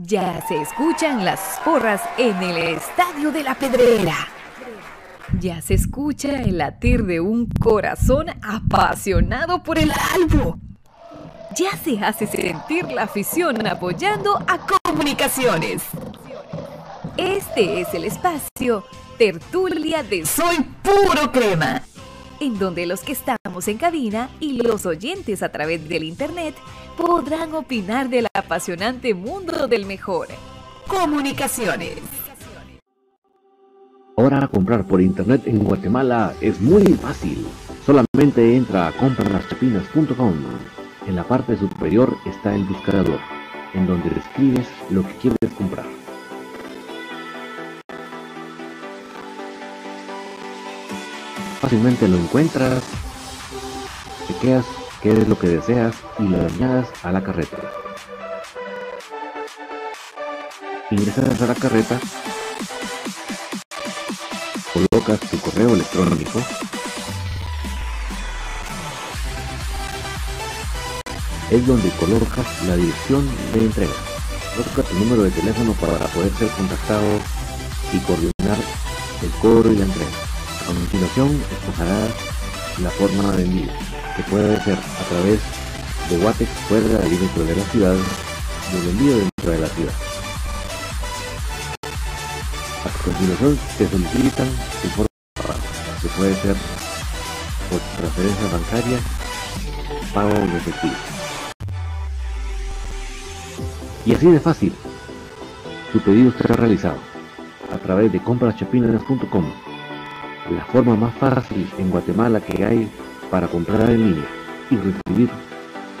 Ya se escuchan las porras en el Estadio de la Pedrera. Ya se escucha el latir de un corazón apasionado por el albo. Ya se hace sentir la afición apoyando a comunicaciones. Este es el espacio Tertulia de Soy Puro Crema, en donde los que en cabina y los oyentes a través del Internet podrán opinar del apasionante mundo del mejor. Comunicaciones. Ahora comprar por internet en Guatemala es muy fácil. Solamente entra a comprarlaschapinas.com. En la parte superior está el buscador, en donde describes lo que quieres comprar. Fácilmente lo encuentras, chequeas qué es lo que deseas y lo añadas a la carreta. Ingresas a la carreta, colocas tu correo electrónico, es donde colocas la dirección de entrega. Coloca tu número de teléfono para poder ser contactado y coordinar el cobro y la entrega. A continuación, escogerás la forma de envío, que puede ser a través de Watex fuera del límite de la ciudad y envío dentro de la ciudad. A continuación, te solicitan informe que puede ser por transferencia bancaria, pago en efectivo. Y así de fácil, tu pedido será realizado a través de compraschapinas.com, la forma más fácil en Guatemala que hay para comprar en línea y recibir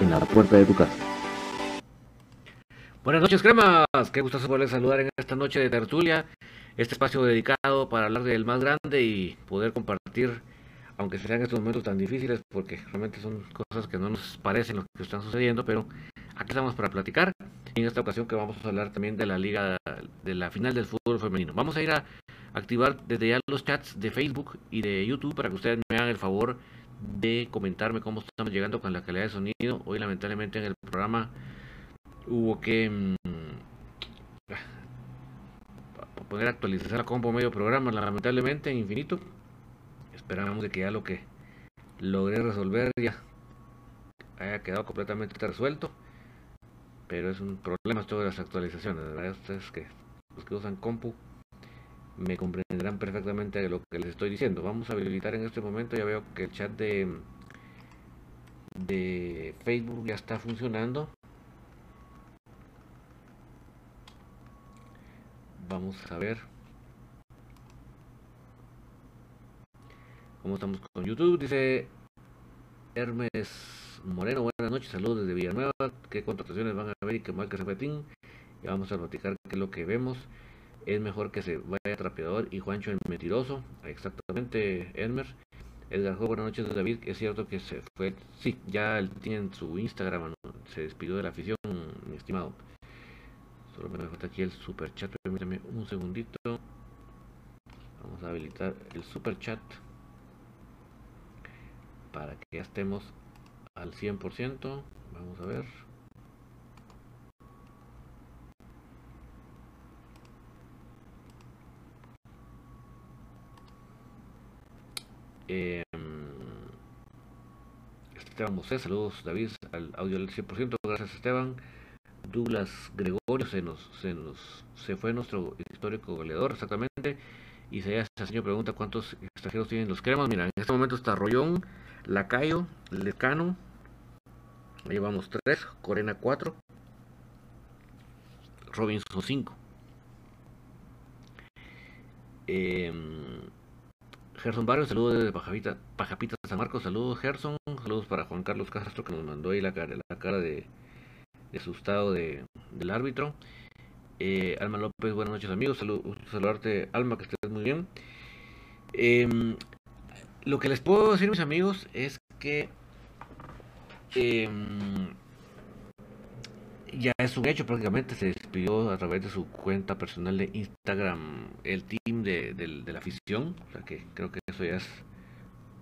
en la puerta de tu casa. Buenas noches, cremas. Qué gusto poderles saludar en esta noche de tertulia. Este espacio dedicado para hablar del más grande y poder compartir, aunque sean estos momentos tan difíciles, porque realmente son cosas que no nos parecen lo que están sucediendo, pero aquí estamos para platicar. En esta ocasión que vamos a hablar también de la liga, de la final del fútbol femenino. Vamos a ir a activar desde ya los chats de Facebook y de YouTube para que ustedes me hagan el favor de comentarme cómo estamos llegando con la calidad de sonido. Hoy lamentablemente en el programa hubo que mmm, poner actualizar la compo medio programa, lamentablemente en infinito. Esperamos de que ya lo que logré resolver ya haya quedado completamente resuelto. Pero es un problema esto de las actualizaciones, ¿verdad? Ustedes que los que usan compu me comprenderán perfectamente lo que les estoy diciendo. Vamos a habilitar en este momento, ya veo que el chat de, de Facebook ya está funcionando. Vamos a ver cómo estamos con YouTube. Dice Hermes Moreno, buenas noches, saludos desde Villanueva. ¿Qué contrataciones van a haber y qué marca Zapatín? Ya vamos a platicar qué es lo que vemos es mejor que se vaya Trapeador y Juancho el Mentiroso. Exactamente, Elmer. Edgar buenas noches David. Es cierto que se fue. Sí, ya tiene su Instagram. Se despidió de la afición, mi estimado. Solo me falta aquí el super chat. Permítame un segundito. Vamos a habilitar el super chat para que ya estemos al 100%. Vamos a ver. Eh, Esteban Mosé, saludos David al audio del 100%, gracias Esteban. Douglas Gregorio se nos, se nos se fue nuestro histórico goleador, exactamente. Y se señor pregunta cuántos extranjeros tienen los cremas. Mira, en este momento está Rollón, Lacayo, Lecano. Llevamos 3, Corena 4, Robinson 5. Eh, Gerson Barrio, saludos desde Pajapita, Pajapita San Marcos, saludos Gerson, saludos para Juan Carlos Castro que nos mandó ahí la cara, la cara de, asustado de, del árbitro. Eh, Alma López, buenas noches amigos, Salud, saludarte Alma, que estés muy bien. Eh, lo que les puedo decir mis amigos es que eh, ya es un hecho prácticamente, se despidió a través de su cuenta personal de Instagram el team de, la afición, o sea que creo que eso ya es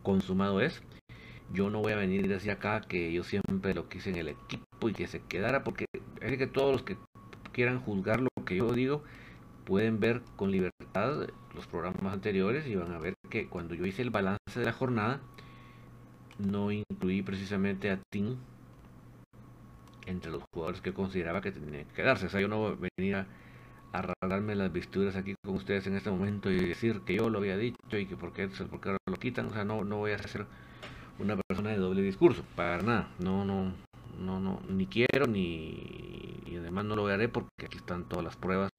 consumado es. Yo no voy a venir desde acá que yo siempre lo quise en el equipo y que se quedara, porque es que todos los que, quieran juzgar lo que yo digo, pueden ver con libertad los programas anteriores y van a ver que cuando yo hice el balance de la jornada, no incluí precisamente a Tim entre los jugadores que consideraba que tenían que quedarse. O sea, yo no voy a venir a, arreglarme las vestiduras aquí con ustedes en este momento y decir que yo lo había dicho y que por qué, por ahora lo quitan. O sea, no, no voy a ser una persona de doble discurso, para nada. No, no, no, no, ni quiero ni y además no lo haré porque aquí están todas las pruebas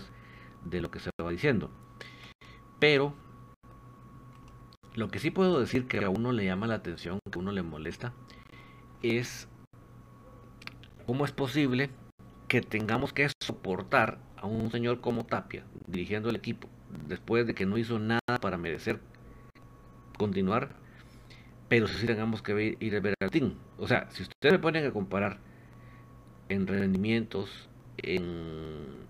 de lo que se va diciendo. Pero lo que sí puedo decir que a uno le llama la atención, que a uno le molesta, es cómo es posible que tengamos que soportar a un señor como Tapia dirigiendo el equipo después de que no hizo nada para merecer continuar, pero si tengamos que ir a ver al team. O sea, si ustedes me ponen a comparar en rendimientos, en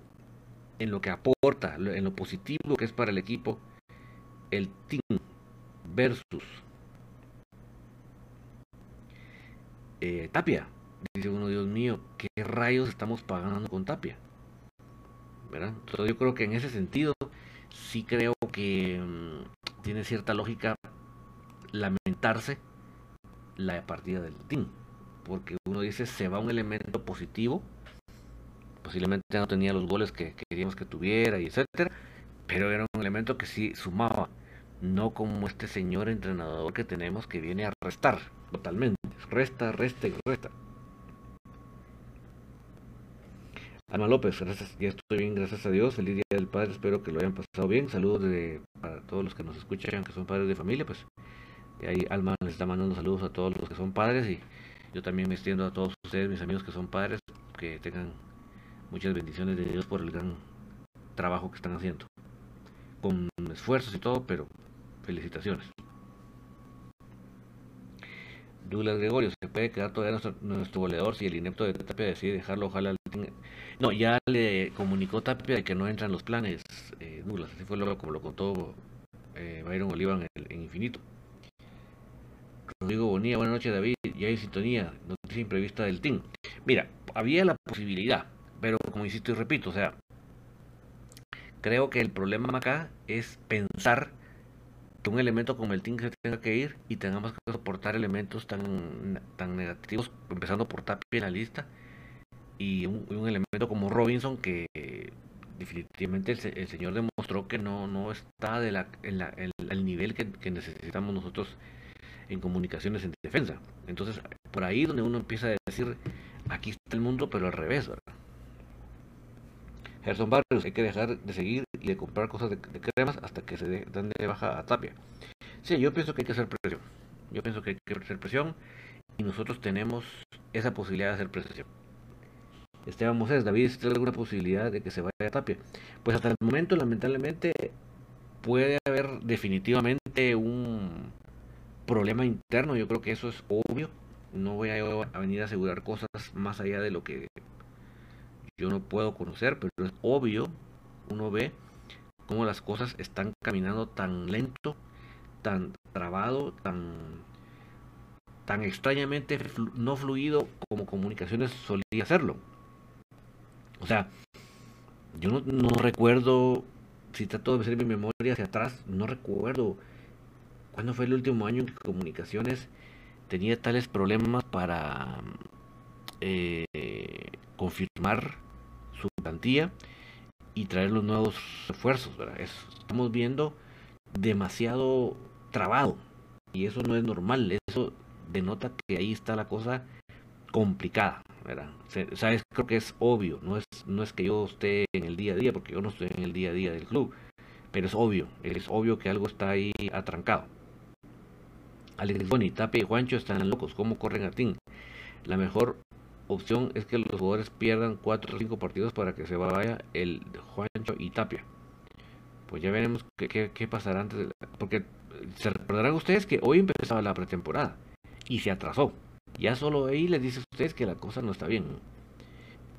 en lo que aporta, en lo positivo que es para el equipo, el team versus eh, Tapia. Dice uno, Dios mío, ¿qué rayos estamos pagando con Tapia? ¿Verdad? Entonces yo creo que en ese sentido sí creo que mm, tiene cierta lógica lamentarse la partida del team. Porque uno dice, se va un elemento positivo posiblemente no tenía los goles que, queríamos que tuviera y etcétera, pero era un elemento que sí sumaba, no como este señor entrenador que tenemos que viene a restar totalmente, resta, resta y resta. Alma López, gracias, ya estoy bien, gracias a Dios, feliz día del padre, espero que lo hayan pasado bien, saludos de, para todos los que nos escuchan, que son padres de familia, pues ahí Alma les está mandando saludos a todos los que son padres y yo también me extiendo a todos ustedes, mis amigos que son padres, que tengan Muchas bendiciones de Dios por el gran trabajo que están haciendo. Con esfuerzos y todo, pero felicitaciones. Douglas Gregorio, ¿se puede quedar todavía nuestro, goleador si el inepto de Tapia decide dejarlo? Ojalá. No, ya le comunicó Tapia de que no entran los planes, eh, Douglas. Así fue lo, como lo contó eh, Byron Oliva en, el, en Infinito. Rodrigo Bonilla, buenas noches David, ya hay sintonía, noticia imprevista del team. Mira, había la posibilidad, pero como insisto y repito, o sea, creo que el problema acá es pensar que un elemento como el team se tenga que ir y tengamos que soportar elementos tan, tan negativos, empezando por Tapia en la lista, y un, elemento como Robinson que definitivamente el, señor demostró que no, no está de la, en la, el nivel que, que, necesitamos nosotros en comunicaciones en defensa. Entonces, por ahí donde uno empieza a decir, aquí está el mundo, pero al revés, ¿verdad? Gerson Barrios, hay que dejar de seguir y de comprar cosas de, cremas hasta que se dan de baja a Tapia. Sí, yo pienso que hay que hacer presión. Yo pienso que hay que hacer presión y nosotros tenemos esa posibilidad de hacer presión. Esteban Moses, David, ¿tiene alguna posibilidad de que se vaya a Tapia? Pues hasta el momento, lamentablemente, puede haber definitivamente un problema interno. Yo creo que eso es obvio. No voy a venir a asegurar cosas más allá de lo que yo no puedo conocer, pero es obvio, uno ve cómo las cosas están caminando tan lento, tan trabado, tan, tan extrañamente no fluido como comunicaciones solía hacerlo. O sea, yo no, no recuerdo, si trato de hacer mi memoria hacia atrás, no recuerdo cuándo fue el último año en que comunicaciones tenía tales problemas para eh, confirmar su plantilla y traer los nuevos refuerzos. estamos viendo demasiado trabado y eso no es normal. Eso denota que ahí está la cosa complicada. Creo que es obvio. No es, no es que yo esté en el día a día, porque yo no estoy en el día a día del club. Pero es obvio. Es obvio que algo está ahí atrancado. Alex Boni, Tapia y Juancho están locos. ¿Cómo corren a ti? La mejor opción es que los jugadores pierdan 4 o 5 partidos para que se vaya el Juancho y Tapia. Pues ya veremos qué, qué, pasará antes. porque se recordarán ustedes que hoy empezaba la pretemporada y se atrasó. Ya solo ahí les dice a ustedes que la cosa no está bien.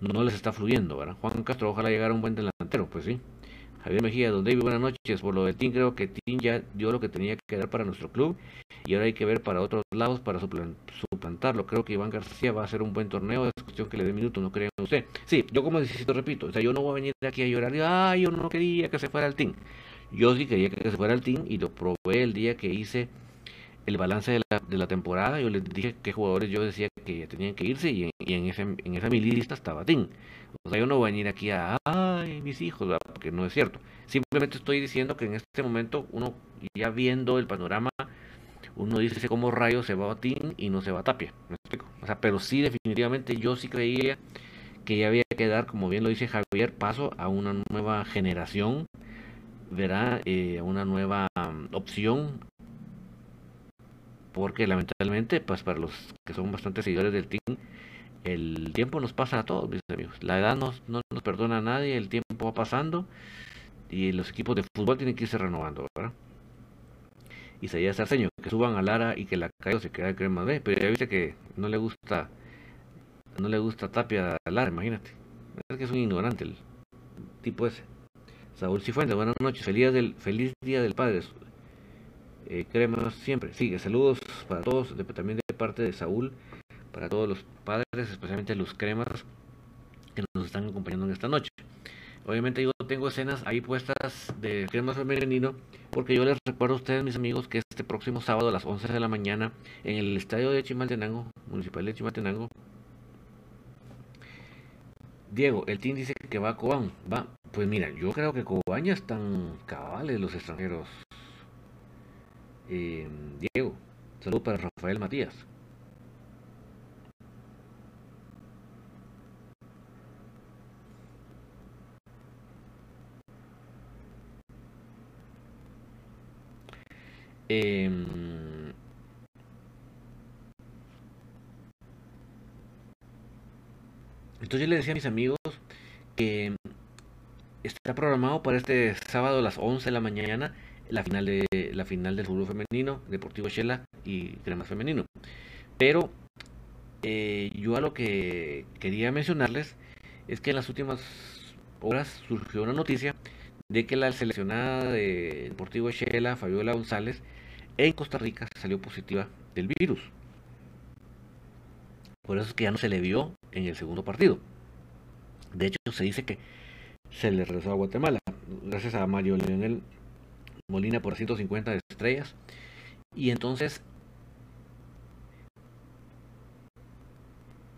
No, les está fluyendo, ¿verdad? Juan Castro, ojalá llegara un buen delantero, pues sí. Javier Mejía, don David, buenas noches. Por lo del team, creo que team ya dio lo que tenía que dar para nuestro club y ahora hay que ver para otros lados para suplantarlo. Creo que Iván García va a hacer un buen torneo, es cuestión que le dé minutos, ¿no creen usted? Sí, yo como necesito, repito, o sea, yo no voy a venir aquí a llorar ay, yo no quería que se fuera el team. Yo sí quería que se fuera el team y lo probé el día que hice el balance de la, temporada. Yo les dije qué jugadores yo decía que tenían que irse y en, ese, en esa mi lista estaba Tim. O sea, yo no voy a venir aquí a, ay, mis hijos, porque no es cierto. Simplemente estoy diciendo que en este momento uno, ya viendo el panorama, uno dice cómo rayos se va a Tim y no se va a Tapia. ¿Me explico? O sea, pero sí, definitivamente yo sí creía que ya había que dar, como bien lo dice Javier, paso a una nueva generación verá eh, una nueva mm, opción porque lamentablemente pues para los que son bastante seguidores del team el tiempo nos pasa a todos mis amigos la edad no, no nos perdona a nadie el tiempo va pasando y los equipos de fútbol tienen que irse renovando ¿verdad? y sería Sarceño que suban a Lara y que la calle se quede crema B pero ya viste que no le gusta no le gusta Tapia a Lara imagínate es que es un ignorante el tipo ese Saúl Cifuentes, buenas noches, feliz del, feliz día del Padre. Eh, cremas siempre. Sigue, saludos para todos, también de parte de Saúl, para todos los padres, especialmente los cremas que nos están acompañando en esta noche. Obviamente yo tengo escenas ahí puestas de cremas femenino, porque yo les recuerdo a ustedes, mis amigos, que este próximo sábado a las 11 de la mañana, en el estadio de Chimaltenango, municipal de Chimaltenango, Diego, el team dice que va a Cobán. Va. Pues mira, yo creo que Cobán ya están cabales los extranjeros. Eh, Diego, salud para Rafael Matías. Eh, Entonces le decía a mis amigos que está programado para este sábado a las 11 de la mañana la final de la final del fútbol femenino, Deportivo Shela y Crema Femenino. Pero eh, yo a lo que quería mencionarles es que en las últimas horas surgió una noticia de que la seleccionada de Deportivo Shela, Fabiola González, en Costa Rica salió positiva del virus. Por eso es que ya no se le vio en el segundo partido. De hecho, se dice que se le regresó a Guatemala, gracias a Mario Leonel Molina por 150 estrellas. Y entonces,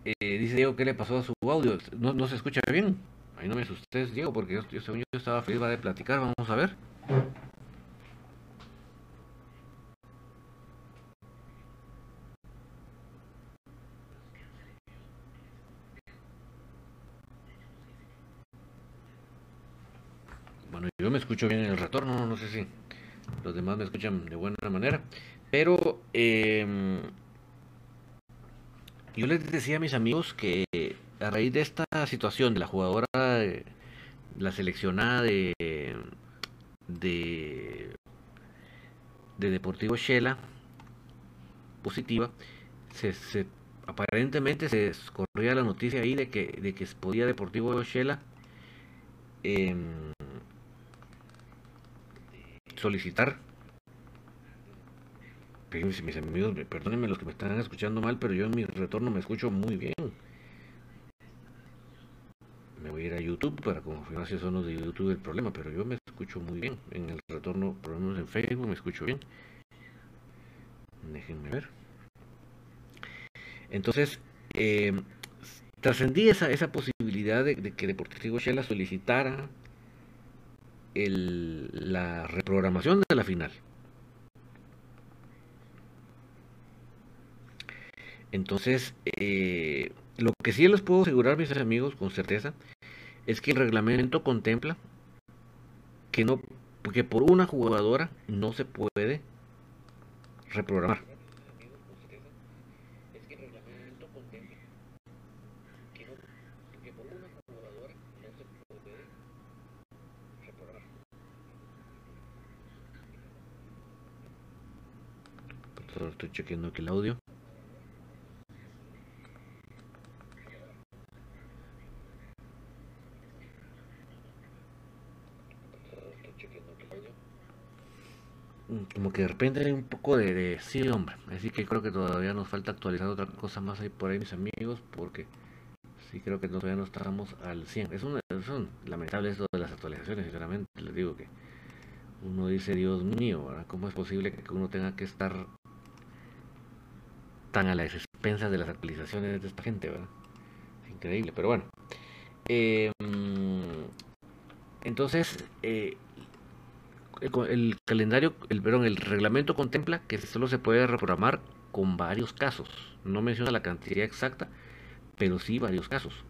eh, dice Diego, ¿qué le pasó a su audio? No, se escucha bien. Ahí no me asustes, Diego, porque yo, yo, yo estaba feliz de platicar. Vamos a ver. Yo me escucho bien en el retorno, no sé si los demás me escuchan de buena manera. Pero em, yo les decía a mis amigos que a raíz de esta situación de la jugadora, la seleccionada de, de, Deportivo Shela, positiva, se, aparentemente se corría la noticia ahí de que, de que podía Deportivo Shela eh, solicitar. mis amigos, perdónenme los que me están escuchando mal, pero yo en mi retorno me escucho muy bien. Me voy a ir a YouTube para confirmar si son los de YouTube el problema, pero yo me escucho muy bien. En el retorno, por lo menos en Facebook, me escucho bien. Déjenme ver. Entonces, eh, trascendí esa, esa posibilidad de, de que Deportivo Shela solicitara el, la reprogramación de la final. Entonces, eh, lo que sí les puedo asegurar, mis amigos, con certeza, es que el reglamento contempla que no, que por una jugadora no se puede reprogramar. Estoy chequeando aquí el audio. como que de repente hay un poco de, de, sí, hombre. Así que creo que todavía nos falta actualizar otra cosa más ahí por ahí, mis amigos, porque sí creo que todavía no estamos al 100. Es, una, son lamentable eso de las actualizaciones, sinceramente. Les digo que uno dice, Dios mío, ¿verdad? ¿cómo es posible que uno tenga que estar tan a las expensas de las actualizaciones de esta gente, ¿verdad? Increíble, pero bueno. Eh, entonces, eh, el, calendario, el, perdón, el reglamento contempla que solo se puede reprogramar con varios casos. No menciona la cantidad exacta, pero sí varios casos.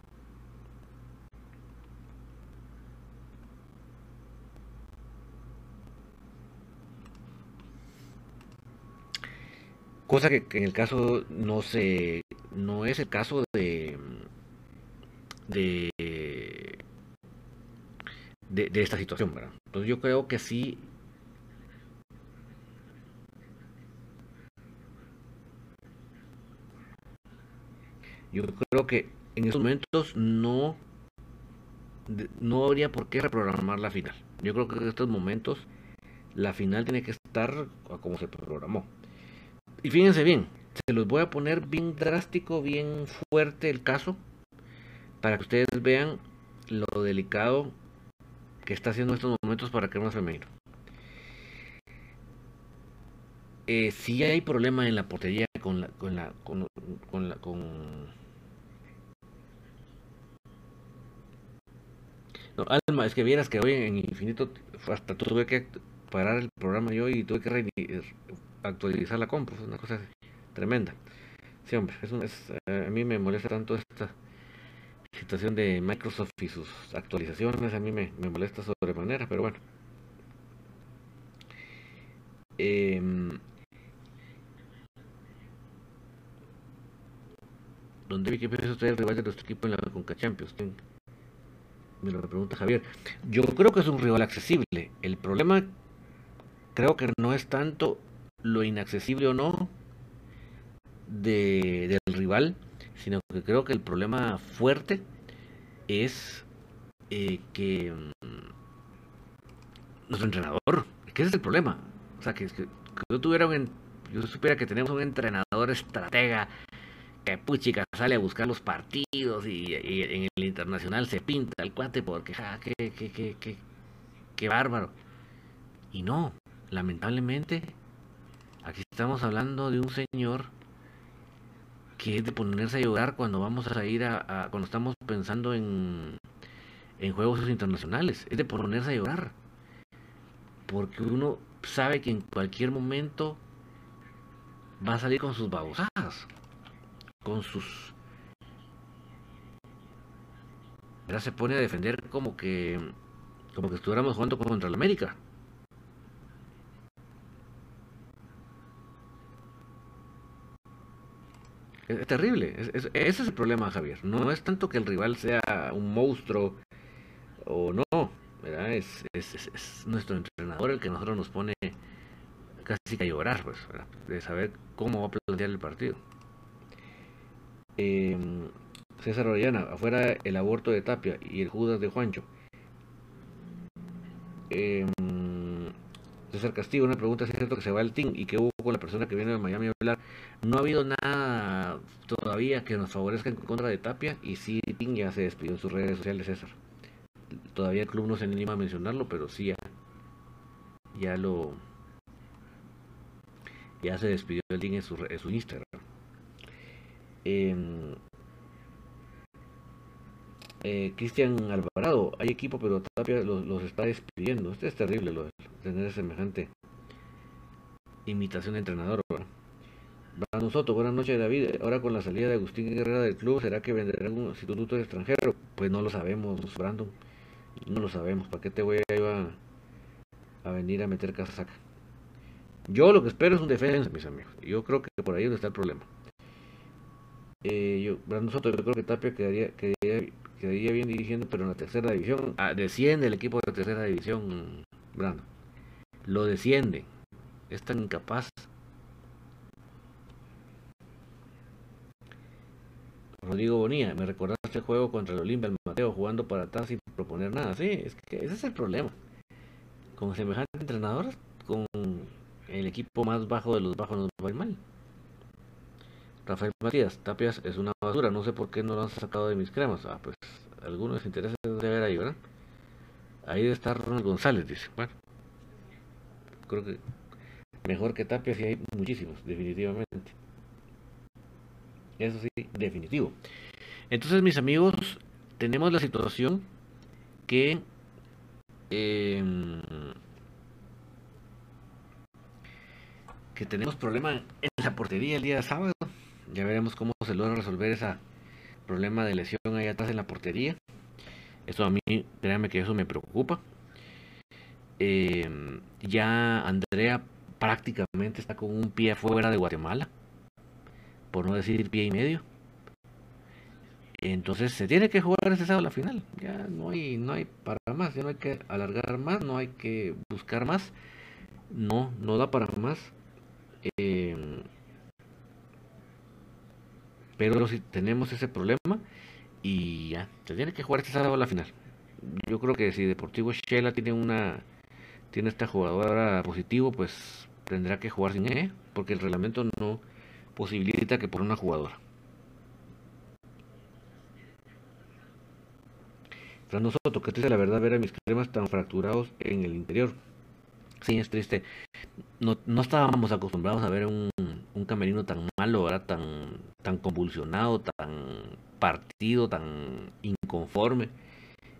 Cosa que, en el caso no se no es el caso de de de, esta situación, ¿verdad? Entonces yo creo que sí Yo creo que en estos momentos no, no habría por qué reprogramar la final. Yo creo que en estos momentos la final tiene que estar como se programó. Y fíjense bien, se los voy a poner bien drástico, bien fuerte el caso, para que ustedes vean lo delicado que está haciendo estos momentos para crema femenino. Eh, si hay problema en la portería con la con la con, con la con no, Alma, es que vieras que hoy en Infinito hasta tuve que parar el programa yo y tuve que actualizar la compra, es una cosa tremenda. Sí, hombre, es, es eh, a mí me molesta tanto esta situación de Microsoft y sus actualizaciones a mí me, molesta sobremanera, pero bueno. Eh, ¿Dónde vi que piensa usted el rival de nuestro equipo en la Conca Champions? Me lo pregunta Javier. Yo creo que es un rival accesible. El problema creo que no es tanto lo inaccesible o no de, del rival, sino que creo que el problema fuerte es eh, que mm, nuestro entrenador, que ese es el problema. O sea, que, yo tuviera un, yo supiera que tenemos un entrenador estratega que puchica sale a buscar los partidos y, en el internacional se pinta el cuate porque ja, qué, qué bárbaro. Y no, lamentablemente, aquí estamos hablando de un señor que es de ponerse a llorar cuando vamos a ir a, cuando estamos pensando en, en juegos internacionales, es de ponerse a llorar. Porque uno sabe que en cualquier momento va a salir con sus babosadas, con sus... Ahora se pone a defender como que como que estuviéramos jugando contra la América. Es, terrible. ese es el problema, Javier. No es tanto que el rival sea un monstruo o no. ¿verdad? Es, es, nuestro entrenador el que nosotros nos pone casi que a llorar, pues, de saber cómo va a plantear el partido. Em, César Orellana, afuera el aborto de Tapia y el Judas de Juancho. Eh, César Castillo, una pregunta es cierto que se va el team y que hubo con la persona que viene de Miami a hablar. No ha habido nada todavía que nos favorezca en contra de Tapia y sí, Ting ya se despidió en sus redes sociales, César. Todavía el club no se anima a mencionarlo, pero sí ya, ya lo... Ya se despidió el Ting en su, en su Instagram. Eh, eh, Cristian Alvarado, hay equipo, pero Tapia los, está despidiendo. Este es terrible tener semejante imitación de entrenador. Brandon Soto, buenas noches David. Ahora con la salida de Agustín Guerrera del club, ¿será que vendrá un instituto extranjero? Pues no lo sabemos, Brandon. No lo sabemos. ¿Para qué te voy a, a venir a meter casaca? Yo lo que espero es un defensa, mis amigos. Yo creo que por ahí donde está el problema. Eh, yo, Brandon Soto, yo creo que Tapia quedaría quedaría bien dirigiendo, pero en la tercera división, ah, desciende el equipo de la tercera división, Brando. Lo desciende. Es tan incapaz. Rodrigo Bonilla, me recordaste el juego contra el Olimpia, el Mateo, jugando para atrás sin proponer nada. Sí, es que ese es el problema. Con semejante entrenador, con el equipo más bajo de los bajos nos va a ir mal. Rafael Matías, Tapias es una basura, no sé por qué no lo han sacado de mis cremas. Ah, pues algunos intereses de ver ahí, ¿verdad? Ahí debe estar Ronald González, dice. Bueno, creo que mejor que Tapias y hay muchísimos, definitivamente. Eso sí, definitivo. Entonces, mis amigos, tenemos la situación que em, que tenemos problema en la portería el día de sábado. Ya veremos cómo se logra resolver ese problema de lesión ahí atrás en la portería. Eso a mí, créanme que eso me preocupa. Em, ya Andrea prácticamente está con un pie fuera de Guatemala, por no decir pie y medio. Entonces se tiene que jugar ese sábado la final. Ya no hay, no hay para más, ya no hay que alargar más, no hay que buscar más. No, no da para más. Em, pero si tenemos ese problema y ya, se tiene que jugar este sábado la final. Yo creo que si Deportivo Shela tiene una tiene esta jugadora positivo, pues tendrá que jugar sin E, porque el reglamento no posibilita que por una jugadora. Fernando Soto, que triste la verdad ver a mis cremas tan fracturados en el interior. Sí, es triste. No, no estábamos acostumbrados a ver un, un camerino tan malo, ¿verdad? Tan, tan convulsionado, tan partido, tan inconforme.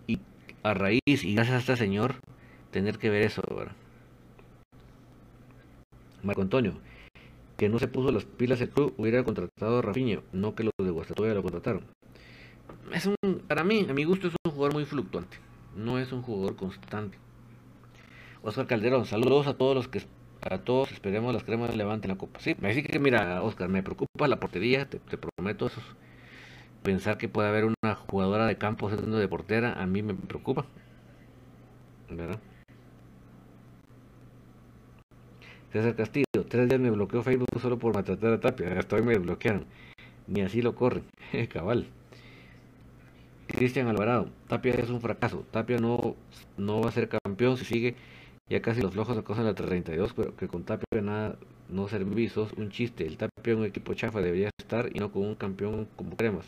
Y a raíz, y gracias a este señor, tener que ver eso, ¿verdad? Marco Antonio, que no se puso las pilas el club, hubiera contratado a Rafinha, no que los de Guastatoya lo contrataron. Es un, para mí, a mi gusto, es un jugador muy fluctuante, no es un jugador constante. Oscar Calderón, saludos a todos los que a todos esperemos las cremas levanten la copa. Sí, así que mira, Oscar, me preocupa la portería, te, prometo eso. Pensar que puede haber una jugadora de campo siendo de portera, a mí me preocupa. ¿Verdad? César Castillo, tres días me bloqueó Facebook solo por maltratar a Tapia. Hasta hoy me bloquearon. Ni así lo corren. Cabal. Cristian Alvarado, Tapia es un fracaso. Tapia no, no va a ser campeón si sigue. Ya casi los flojos acosan la 32, pero que con Tapia nada no ser visos. Un chiste. El Tapia un equipo chafa debería estar y no con un campeón como cremas.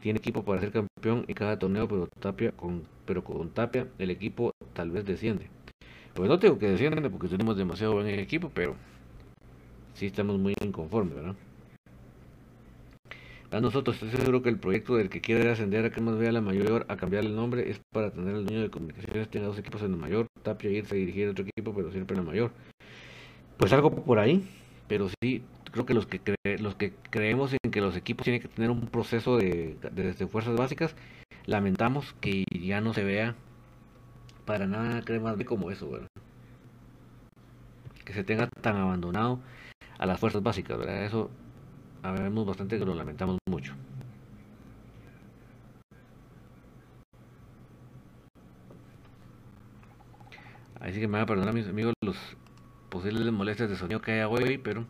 Tiene equipo para ser campeón en cada torneo, pero Tapia con, pero con Tapia el equipo tal vez desciende. Pues no tengo que descienden porque tenemos demasiado buen equipo, pero sí estamos muy inconformes, ¿verdad? A nosotros estoy seguro que el proyecto del que quiere ascender a que más vea la mayor a cambiar el nombre es para tener el dueño de comunicaciones tenga dos equipos en la mayor, Tapia irse a dirigir otro equipo, pero siempre en la mayor. Pues algo por ahí, pero sí creo que los que los que creemos en que los equipos tienen que tener un proceso de, de fuerzas básicas, lamentamos que ya no se vea para nada más B como eso, ¿verdad? Que se tenga tan abandonado a las fuerzas básicas, ¿verdad? Eso vemos bastante que lo lamentamos mucho. Así que me van a perdonar mis amigos los posibles molestias de sonido que hay hoy, pero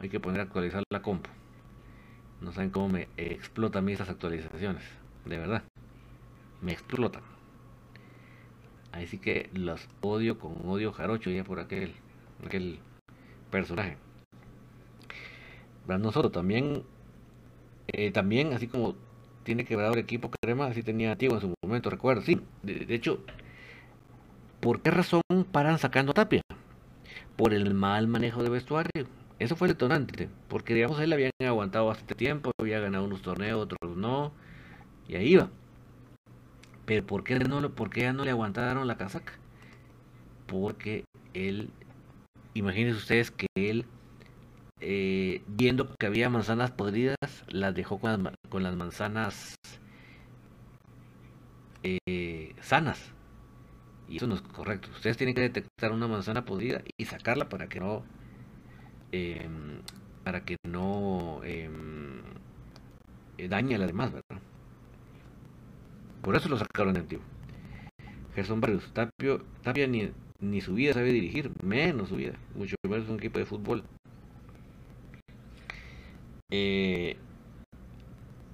hay que poner a actualizar la compu. No saben cómo me explotan mis actualizaciones, de verdad. Me explotan. Así que los odio con odio jarocho ya por aquel, aquel personaje. Nosotros también, eh, también, así como tiene quebrado el equipo crema, así tenía Tiago en su momento, recuerdo. Sí, de, hecho, ¿por qué razón paran sacando a Tapia? Por el mal manejo de vestuario. Eso fue detonante, porque digamos él habían aguantado bastante tiempo, había ganado unos torneos, otros no, y ahí iba. Pero ¿por qué, no, ¿por ya no le aguantaron la casaca? Porque él, imagínense ustedes que él, eh, viendo que había manzanas podridas, las dejó con las, con las manzanas eh, sanas. Y eso no es correcto. Ustedes tienen que detectar una manzana podrida y sacarla para que no... Em, para que no em, dañe a las demás, ¿verdad? Por eso lo sacaron de antiguo. Gerson Barrios, Tapio, Tapia ni, ni su vida sabe dirigir, menos su vida, mucho menos un equipo de fútbol. Eh,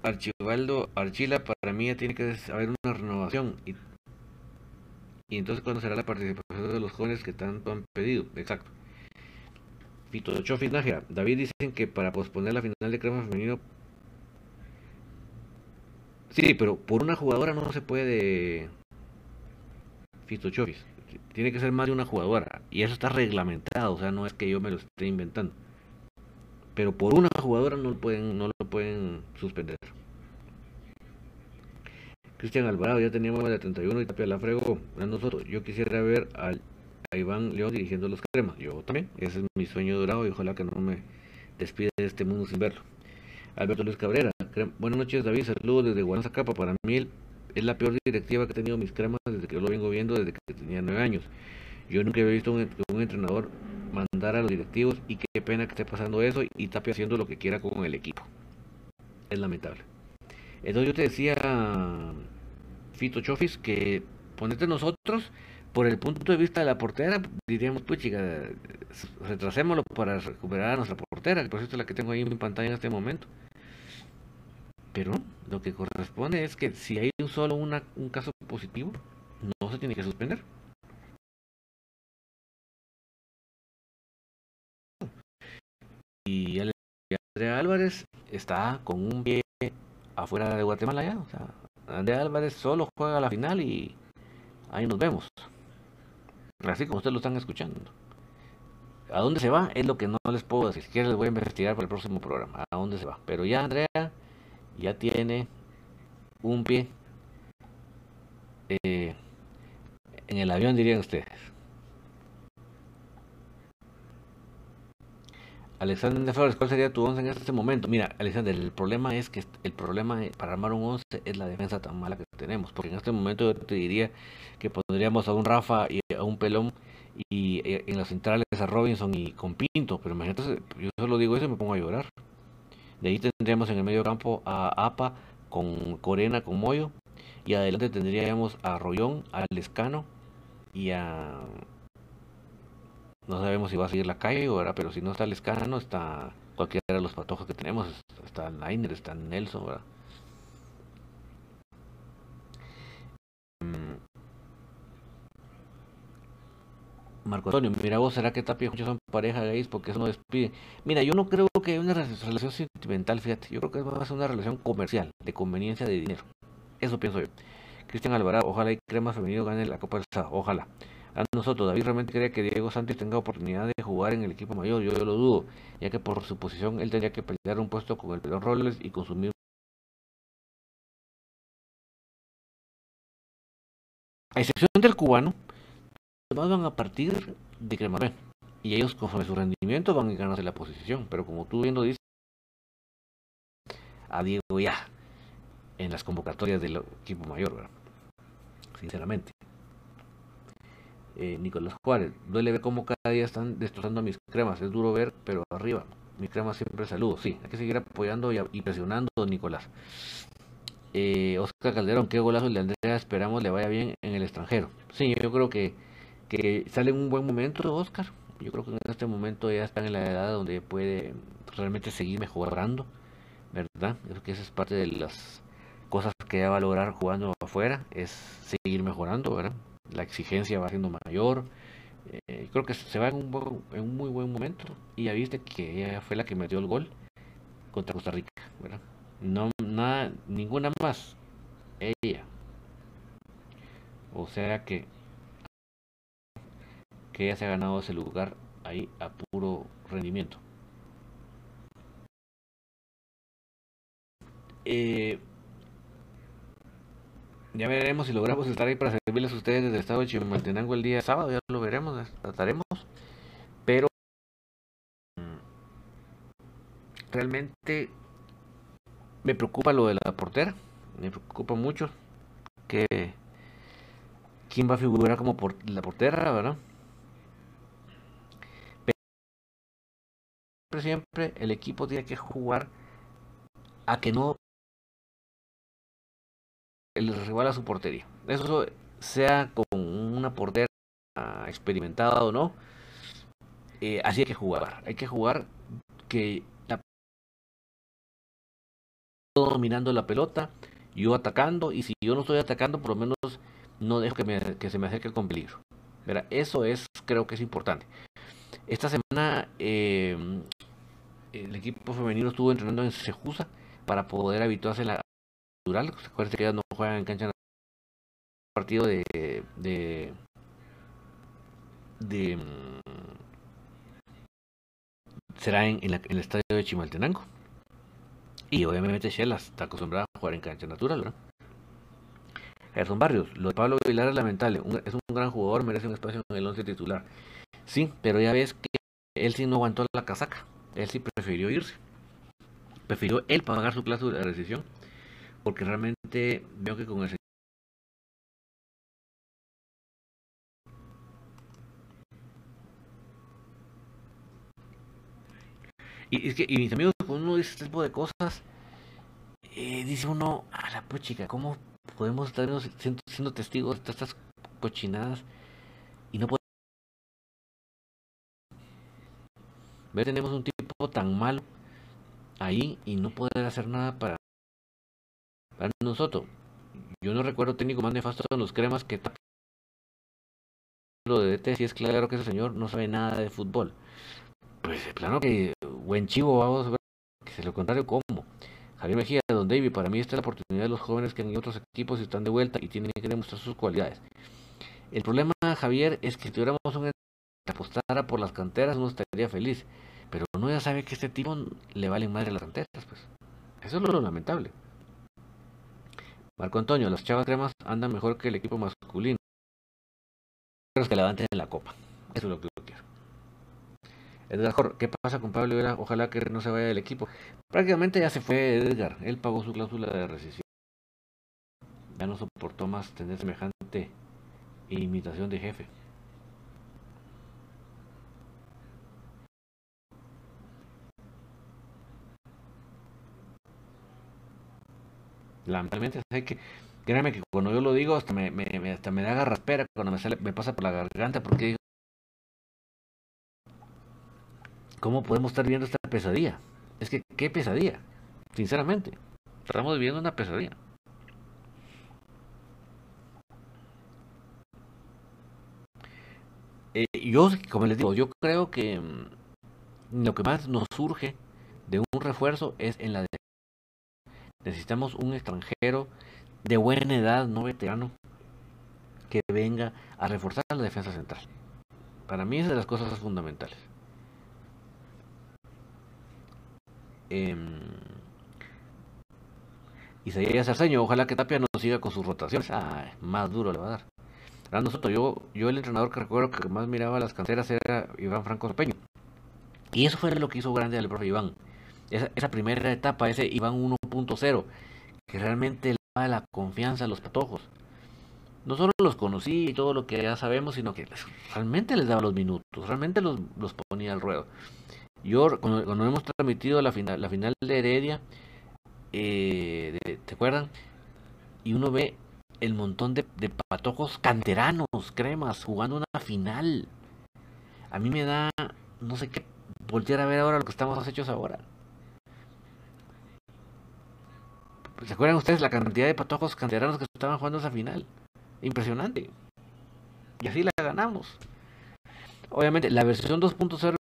Archivaldo Archila, para mí tiene que haber una renovación. Y, entonces, ¿cuándo será la participación de los jóvenes que tanto han pedido? Exacto. Fito Chofis Nájera. David dicen que para posponer la final de crema femenino. Sí, pero por una jugadora no se puede. Fito Chofis. Tiene que ser más de una jugadora. Y eso está reglamentado. O sea, no es que yo me lo esté inventando. Pero por una jugadora no lo pueden, no lo pueden suspender. Cristian Alvarado, ya teníamos de 31 y Tapia la fregó. Nosotros, yo quisiera ver a Iván León dirigiendo los cremas. Yo también. Ese es mi sueño dorado y ojalá que no me despide de este mundo sin verlo. Alberto Luis Cabrera. Buenas noches, David. Saludos desde Guanazacapa. Para mí es la peor directiva que he tenido mis cremas desde que yo lo vengo viendo desde que tenía nueve años. Yo nunca había visto un entrenador mandar a los directivos y qué pena que esté pasando eso y Tapia haciendo lo que quiera con el equipo. Es lamentable. Entonces yo te decía, Fito Chofis, que ponete nosotros por el punto de vista de la portera, diríamos, pues chica, retrasémoslo para recuperar a nuestra portera, que por cierto es la que tengo ahí en pantalla en este momento. Pero lo que corresponde es que si hay solo una, un caso positivo, no se tiene que suspender. Y Andrea Álvarez está con un pie afuera de Guatemala ya. O sea, Andrea Álvarez solo juega la final y ahí nos vemos. Así como ustedes lo están escuchando. ¿A dónde se va? Es lo que no les puedo decir. Si quieren les voy a investigar para el próximo programa. ¿A dónde se va? Pero ya Andrea ya tiene un pie eh, en el avión, dirían ustedes. Alexander Flores, ¿cuál sería tu once en este momento? Mira, Alexander, el problema es que el problema para armar un once es la defensa tan mala que tenemos, porque en este momento yo te diría que pondríamos a un Rafa y a un Pelón y eh, en las centrales a Robinson y con Pinto, pero imagínate, yo solo digo eso y me pongo a llorar. De ahí tendríamos en el medio campo a APA con Corena, con Moyo, y adelante tendríamos a Rollón, a Lescano y a no sabemos si va a seguir la calle, ¿verdad? pero si no está el escano, está cualquiera de los patojos que tenemos. Está Liner, está Nelson, ¿verdad? Mm. Marco Antonio, mira vos, ¿será que Tapia y son pareja gays porque eso no despide? Mira, yo no creo que haya una relación sentimental, fíjate, yo creo que a ser una relación comercial, de conveniencia de dinero. Eso pienso yo. Cristian Alvarado, ojalá y Crema Femenino gane la Copa del Estado, ojalá a nosotros. David realmente cree que Diego Santos tenga oportunidad de jugar en el equipo mayor. Yo, lo dudo, ya que por su posición él tendría que pelear un puesto con el Pelón Robles y consumir. A excepción del cubano, van a partir de Crema Y ellos, conforme su rendimiento, van a ganarse la posición. Pero como tú viendo dices, a Diego ya en las convocatorias del equipo mayor, sinceramente eh, Nicolás Juárez. Duele ver cómo cada día están destrozando mis cremas. Es duro ver, pero arriba. Mis cremas siempre saludo. Sí, hay que seguir apoyando y, presionando, Nicolás. Eh, Oscar Calderón, qué golazo el de Andrea. Esperamos le vaya bien en el extranjero. Sí, yo creo que, que sale en un buen momento, Oscar. Yo creo que en este momento ya están en la edad donde puede realmente seguir mejorando, ¿verdad? Creo que esa es parte de las cosas que va a lograr jugando afuera, es seguir mejorando, ¿verdad? La exigencia va siendo mayor. Eh, creo que se va en un, muy buen momento. Y ya viste que ella fue la que metió el gol contra Costa Rica. No, nada, ninguna más. Ella. O sea que, que ella se ha ganado ese lugar ahí a puro rendimiento. Eh, ya veremos si logramos estar ahí para servirles a ustedes desde el estado de Chimaltenango el día sábado. Ya lo veremos, trataremos. Pero mm, realmente me preocupa lo de la portera. Me preocupa mucho que quién va a figurar como por la portera, ¿verdad? Pero siempre el equipo tiene que jugar a que no el rival a su portería. Eso sea con una portera experimentada o no, eh, así hay que jugar. Hay que jugar que la dominando la pelota, yo atacando, y si yo no estoy atacando, por lo menos no dejo que, me, se me acerque con peligro. Eso es, creo que es importante. Esta semana eh, el equipo femenino estuvo entrenando en Sejusa para poder habituarse la natural. Que no juegan en cancha natural. Partido de, de, de mm, será en, la, en, el estadio de Chimaltenango. Y obviamente Shela está acostumbrada a jugar en cancha natural, ¿verdad? Gerson Barrios, lo de Pablo Vilar es lamentable, es un gran jugador, merece un espacio en el 11 titular. Sí, pero ya ves que él sí no aguantó la casaca, él sí prefirió irse. Prefirió él pagar su cláusula de rescisión, porque realmente veo que con el Y es que, y mis amigos, cuando uno dice este tipo de cosas, eh, dice uno, a la puchica, ¿cómo podemos estar siendo, testigos de estas cochinadas y no podemos tenemos un tipo tan malo ahí y no poder hacer nada para, para nosotros yo no recuerdo técnico más nefasto en los cremas que lo de DT si es claro que ese señor no sabe nada de fútbol pues de plano que buen chivo vamos a ver que se lo contrario cómo Javier Mejía, Don David, para mí esta es la oportunidad de los jóvenes que en otros equipos están de vuelta y tienen que demostrar sus cualidades. El problema, Javier, es que si tuviéramos un que apostara por las canteras, uno estaría feliz. Pero uno ya sabe que este tipo le valen madre las canteras, pues. Eso es lo lamentable. Marco Antonio, las chavas cremas andan mejor que el equipo masculino. Pero que levanten en la copa. Eso es lo que yo quiero. Edgar, ¿qué pasa con Pablo Vera? Ojalá que no se vaya del equipo. Prácticamente ya se fue Edgar. Él pagó su cláusula de rescisión. Ya no soportó más tener semejante imitación de jefe. Lamentablemente, sé que créanme que cuando yo lo digo hasta me, me, hasta me da garraspera cuando me sale, me pasa por la garganta porque digo ¿Cómo podemos estar viendo esta pesadilla? Es que, ¿qué pesadilla? Sinceramente, estamos viviendo una pesadilla. Eh, yo, como les digo, yo creo que mm, lo que más nos surge de un refuerzo es en la Necesitamos un extranjero de buena edad, no veterano, que venga a reforzar la defensa central. Para mí es de las cosas fundamentales. Eh, Isaías Arceño, ojalá que Tapia no siga con sus rotaciones. Ah, más duro le va a dar. Nosotros, yo, yo el entrenador que recuerdo que más miraba las canteras era Iván Franco Peño. Y eso fue lo que hizo grande al profe Iván. Esa, primera etapa, ese Iván 1.0, que realmente le daba la confianza a los patojos. No solo los conocí y todo lo que ya sabemos, sino que realmente les daba los minutos, realmente los, los ponía al ruedo. Yo, cuando, hemos transmitido la final, la final de Heredia, eh, ¿te acuerdan? Y uno ve el montón de, de, patojos canteranos, cremas, jugando una final. A mí me da, no sé qué, voltear a ver ahora lo que estamos hechos ahora. ¿Se acuerdan ustedes la cantidad de patojos canteranos que estaban jugando esa final? Impresionante. Y así la ganamos. Obviamente, la versión 2.0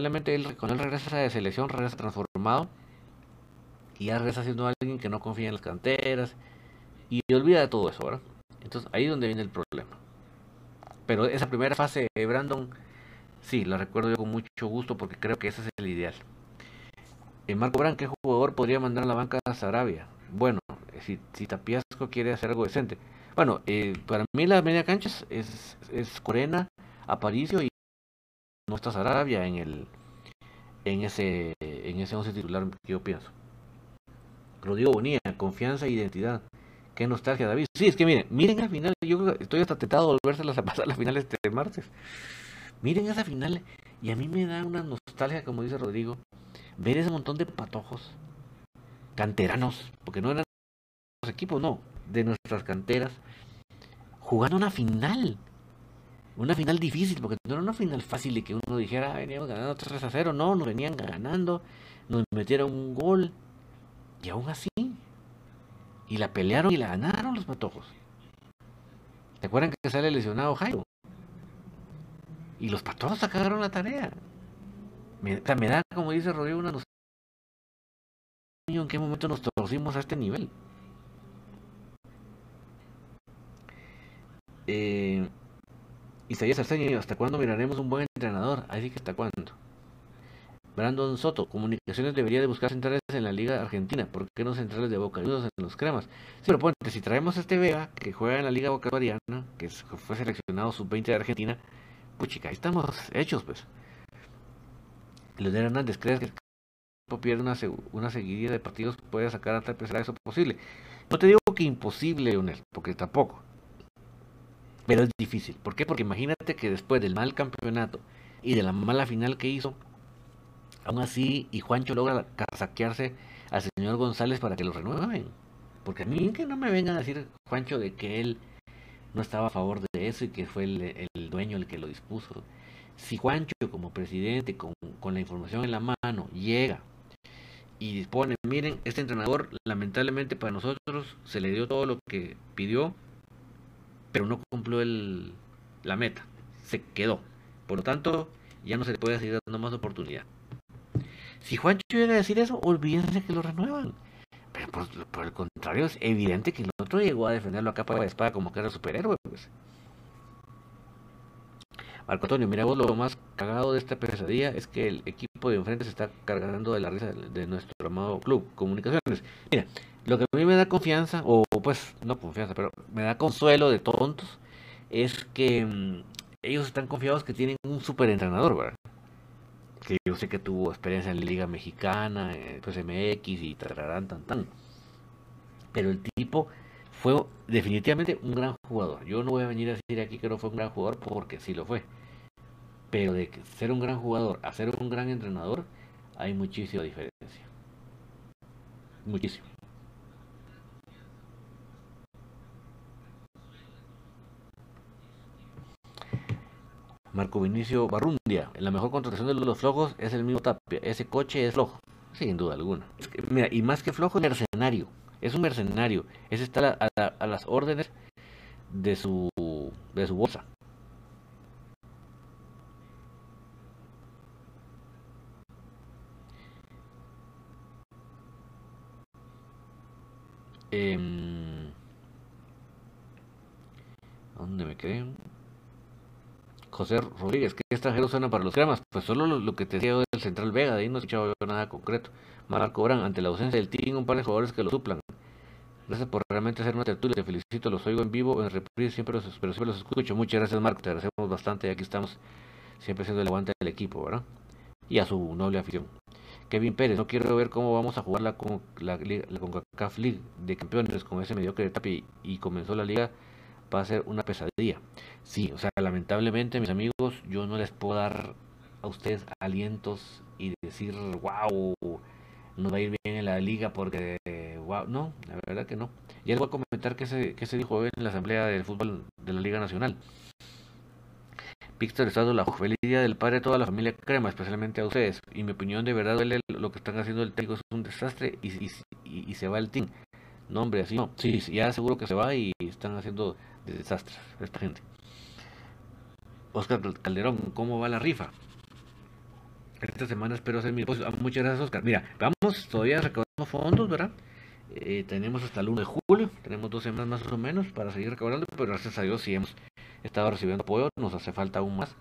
Probablemente él, con él regresa de selección, regresa transformado y ya regresa siendo alguien que no confía en las canteras y olvida de todo eso, ¿verdad? Entonces ahí es donde viene el problema. Pero esa primera fase de Brandon, sí, la recuerdo yo con mucho gusto porque creo que ese es el ideal. Eh, Marco Brand, ¿qué jugador podría mandar a la banca a Sarabia? Bueno, eh, si, si Tapiasco quiere hacer algo decente. Bueno, eh, para mí la media cancha es, Corena, Aparicio y no está Sarabia en el en ese en ese 11 titular que yo pienso. Rodrigo Bonilla, confianza e identidad. Qué nostalgia, David. Sí, es que miren, miren la final. Yo estoy hasta tentado de volvérselas a pasar las finales de martes. Miren esa final. Y a mí me da una nostalgia, como dice Rodrigo, ver ese montón de patojos, canteranos, porque no eran los equipos, no, de nuestras canteras, jugando una final una final difícil, porque no era una final fácil de que uno dijera, veníamos ganando 3 a 0, no, nos venían ganando, nos metieron un gol, y aún así, y la pelearon y la ganaron los patojos. ¿Se acuerdan que sale lesionado Jairo? Y los patronos sacaron la tarea. Me, da, como dice Rodrigo, una nostalgia. ¿En qué momento nos torcimos a este nivel? Eh, Isaías Arceño, ¿hasta cuándo miraremos un buen entrenador? Así que hasta cuándo. Brandon Soto, comunicaciones debería de buscar centrales en la Liga Argentina. ¿Por qué no centrales de Boca Juniors en los cremas? Sí, pero ponte, si traemos a este Vega, que juega en la Liga Boca Bocavariana, que fue seleccionado sub-20 de Argentina, pues chica, ahí estamos hechos, pues. Leonel Hernández, ¿crees que pierde una, una seguidilla de partidos puede sacar hasta el eso posible? No te digo que imposible, Leonel, porque tampoco. Pero es difícil. ¿Por qué? Porque imagínate que después del mal campeonato y de la mala final que hizo, aún así, y Juancho logra casaquearse al señor González para que lo renueven. Porque a mí que no me vengan a decir, Juancho, de que él no estaba a favor de eso y que fue el, el dueño el que lo dispuso. Si Juancho, como presidente, con, con la información en la mano, llega y dispone, miren, este entrenador lamentablemente para nosotros se le dio todo lo que pidió, pero no cumplió el, la meta, se quedó. Por lo tanto, ya no se le puede seguir dando más oportunidad. Si Juancho llega a decir eso, olvídense que lo renuevan. Por, el contrario, es evidente que el otro llegó a defenderlo a capa de espada como que era superhéroe. Pues. Marco Antonio, mira vos lo más cagado de esta pesadilla es que el equipo de enfrente se está cargando de la risa de nuestro amado club Comunicaciones. Mira, lo que a mí me da confianza, o pues no confianza, pero me da consuelo de tontos, es que mm, ellos están confiados que tienen un super entrenador, ¿verdad? Que yo sé que tuvo experiencia en la Liga Mexicana, pues MX y tararán, tan, tan. Pero el tipo fue definitivamente un gran jugador. Yo no voy a venir a decir aquí que no fue un gran jugador porque sí lo fue. Pero de ser un gran jugador a ser un gran entrenador, hay muchísima diferencia. Muchísimo. Marco Vinicio Barrundia, la mejor contratación de los flojos es el mismo Tapia. Ese coche es flojo, sin duda alguna. mira, y más que flojo, mercenario. Es un mercenario. Ese está a, las órdenes de su, de su bolsa. Eh, ¿Dónde me quedé? José Rodríguez, ¿qué extranjero suena para los cremas? Pues solo lo, que te decía del Central Vega, de ahí no he escuchado nada concreto. Marco Brán, ante la ausencia del team, un par de jugadores que lo suplan. Gracias por realmente hacer una tertulia, te felicito, los oigo en vivo, en reprise, siempre los, pero siempre los escucho. Muchas gracias Marco, te agradecemos bastante y aquí estamos siempre siendo el aguante del equipo, ¿verdad? Y a su noble afición. Kevin Pérez, no quiero ver cómo vamos a jugar la, con, la, la CONCACAF League de campeones con ese mediocre de tapi y comenzó la liga va a ser una pesadilla. Sí, o sea, lamentablemente, mis amigos, yo no les puedo dar a ustedes alientos y decir, wow, nos va a ir bien en la liga porque, wow, no, la verdad que no. Ya les voy a comentar qué se, qué se dijo en la Asamblea del Fútbol de la Liga Nacional. Víctor Estado, la feliz día del padre de toda la familia Crema, especialmente a ustedes. Y mi opinión, de verdad, lo que están haciendo el técnico es un desastre y, y, y, se va el team. No, hombre, así no. Sí, ya seguro que se va y están haciendo de desastres esta gente. Oscar Calderón, ¿cómo va la rifa? Esta semana espero hacer mi depósito. Ah, muchas gracias, Oscar. Mira, vamos todavía recaudando fondos, ¿verdad? Eh, tenemos hasta el 1 de julio, tenemos dos semanas más o menos para seguir recaudando, pero gracias a Dios sí hemos estado recibiendo apoyo, nos hace falta aún más.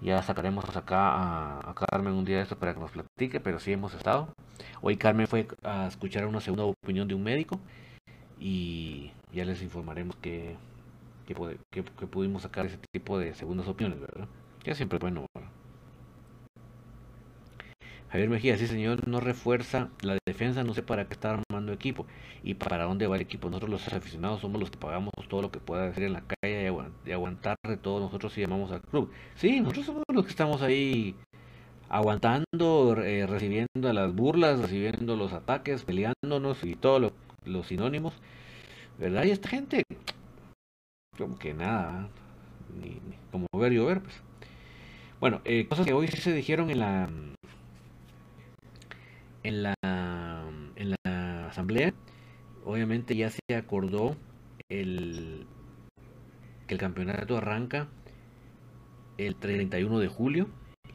Ya sacaremos acá a, a Carmen un día de esto para que nos platique, pero sí hemos estado. Hoy Carmen fue a escuchar una segunda opinión de un médico y ya les informaremos que que, pudimos sacar ese tipo de segundas opiniones, ¿verdad? Ya siempre es bueno. Javier Mejía, sí señor, no refuerza la defensa, no sé para qué está armando equipo y para dónde va el equipo. Nosotros los aficionados somos los que pagamos todo lo que pueda hacer en la calle y, aguantar de todo nosotros si llamamos al club. Sí, nosotros somos los que estamos ahí aguantando, eh, recibiendo las burlas, recibiendo los ataques, peleándonos y todos los sinónimos, ¿verdad? Y esta gente como que nada, ni, como ver y ver, pues. Bueno, eh, cosas que hoy sí se dijeron en la en la en la asamblea. Obviamente ya se acordó el que el campeonato arranca el 31 de julio.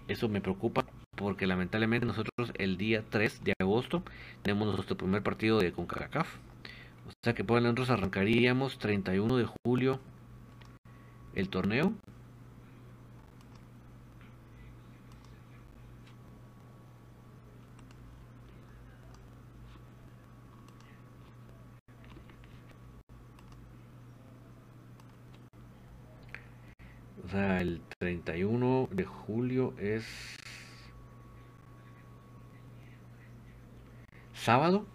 Eso me preocupa porque lamentablemente nosotros el día 3 de agosto tenemos nuestro primer partido de CONCACAF. O sea que por nosotros arrancaríamos 31 de julio el torneo. O sea, el 31 de julio es sábado,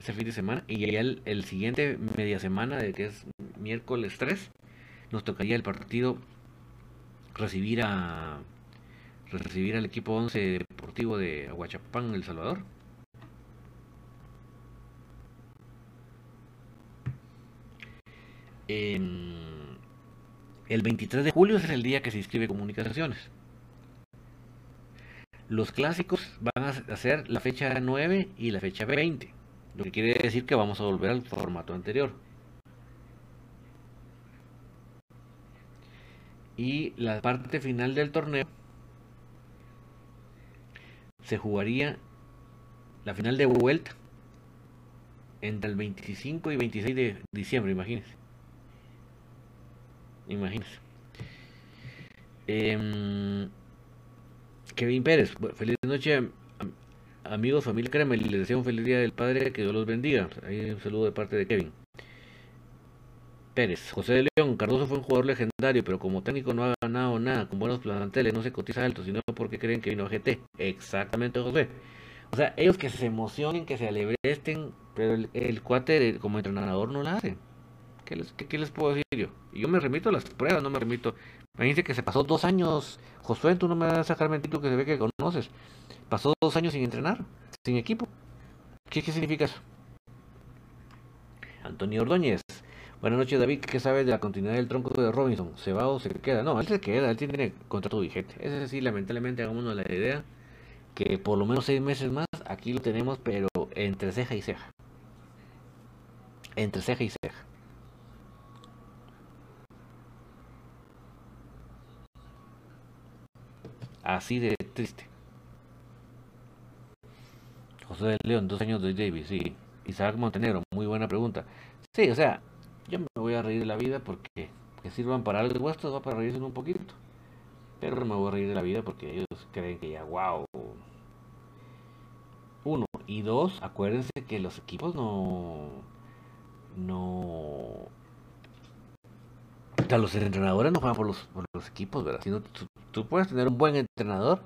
ese fin de semana, y ya el, el siguiente media semana, de que es miércoles 3, nos tocaría el partido recibir a recibir al equipo 11 deportivo de Aguachapán, El Salvador. el 23 de julio es el día que se inscribe comunicaciones. Los clásicos van a ser la fecha 9 y la fecha 20, lo que quiere decir que vamos a volver al formato anterior. Y la parte final del torneo se jugaría la final de vuelta entre el 25 y 26 de diciembre, imagínense. Imagínense. Em, Kevin Pérez, feliz noche amigos, familia Créeme, les deseo un feliz día del Padre, que Dios los bendiga. Ahí un saludo de parte de Kevin. Pérez, José de León, Cardoso fue un jugador legendario, pero como técnico no ha ganado nada, con buenos planteles, no se cotiza alto, sino porque creen que vino a GT. Exactamente, José. O sea, ellos que se emocionen, que se alebresten, pero el, cuate como entrenador no lo hace. ¿Qué les, puedo decir yo? yo me remito a las pruebas, no me remito. Imagínate que se pasó dos años, Josué, tú no me vas a sacar mentito que se ve que conoces. Pasó dos años sin entrenar, sin equipo. ¿Qué, qué significa eso? Antonio Ordóñez, Buenas noches, David. ¿Qué sabes de la continuidad del tronco de Robinson? ¿Se va o se queda? No, él se queda, él tiene contrato vigente. Es decir, lamentablemente, hagámonos la idea que por lo menos seis meses más aquí lo tenemos, pero entre ceja y ceja. Entre ceja y ceja. Así de triste. José de León, dos años de Davis, sí. Isaac Montenegro, muy buena pregunta. Sí, o sea, yo me voy a reír de la vida porque que sirvan para algo esto va para reírse un poquito. Pero me voy a reír de la vida porque ellos creen que ya, wow. Uno. Y dos, acuérdense que los equipos no. No. O sea, los entrenadores no juegan por los, por los equipos, ¿verdad? Sino, tú, puedes tener un buen entrenador,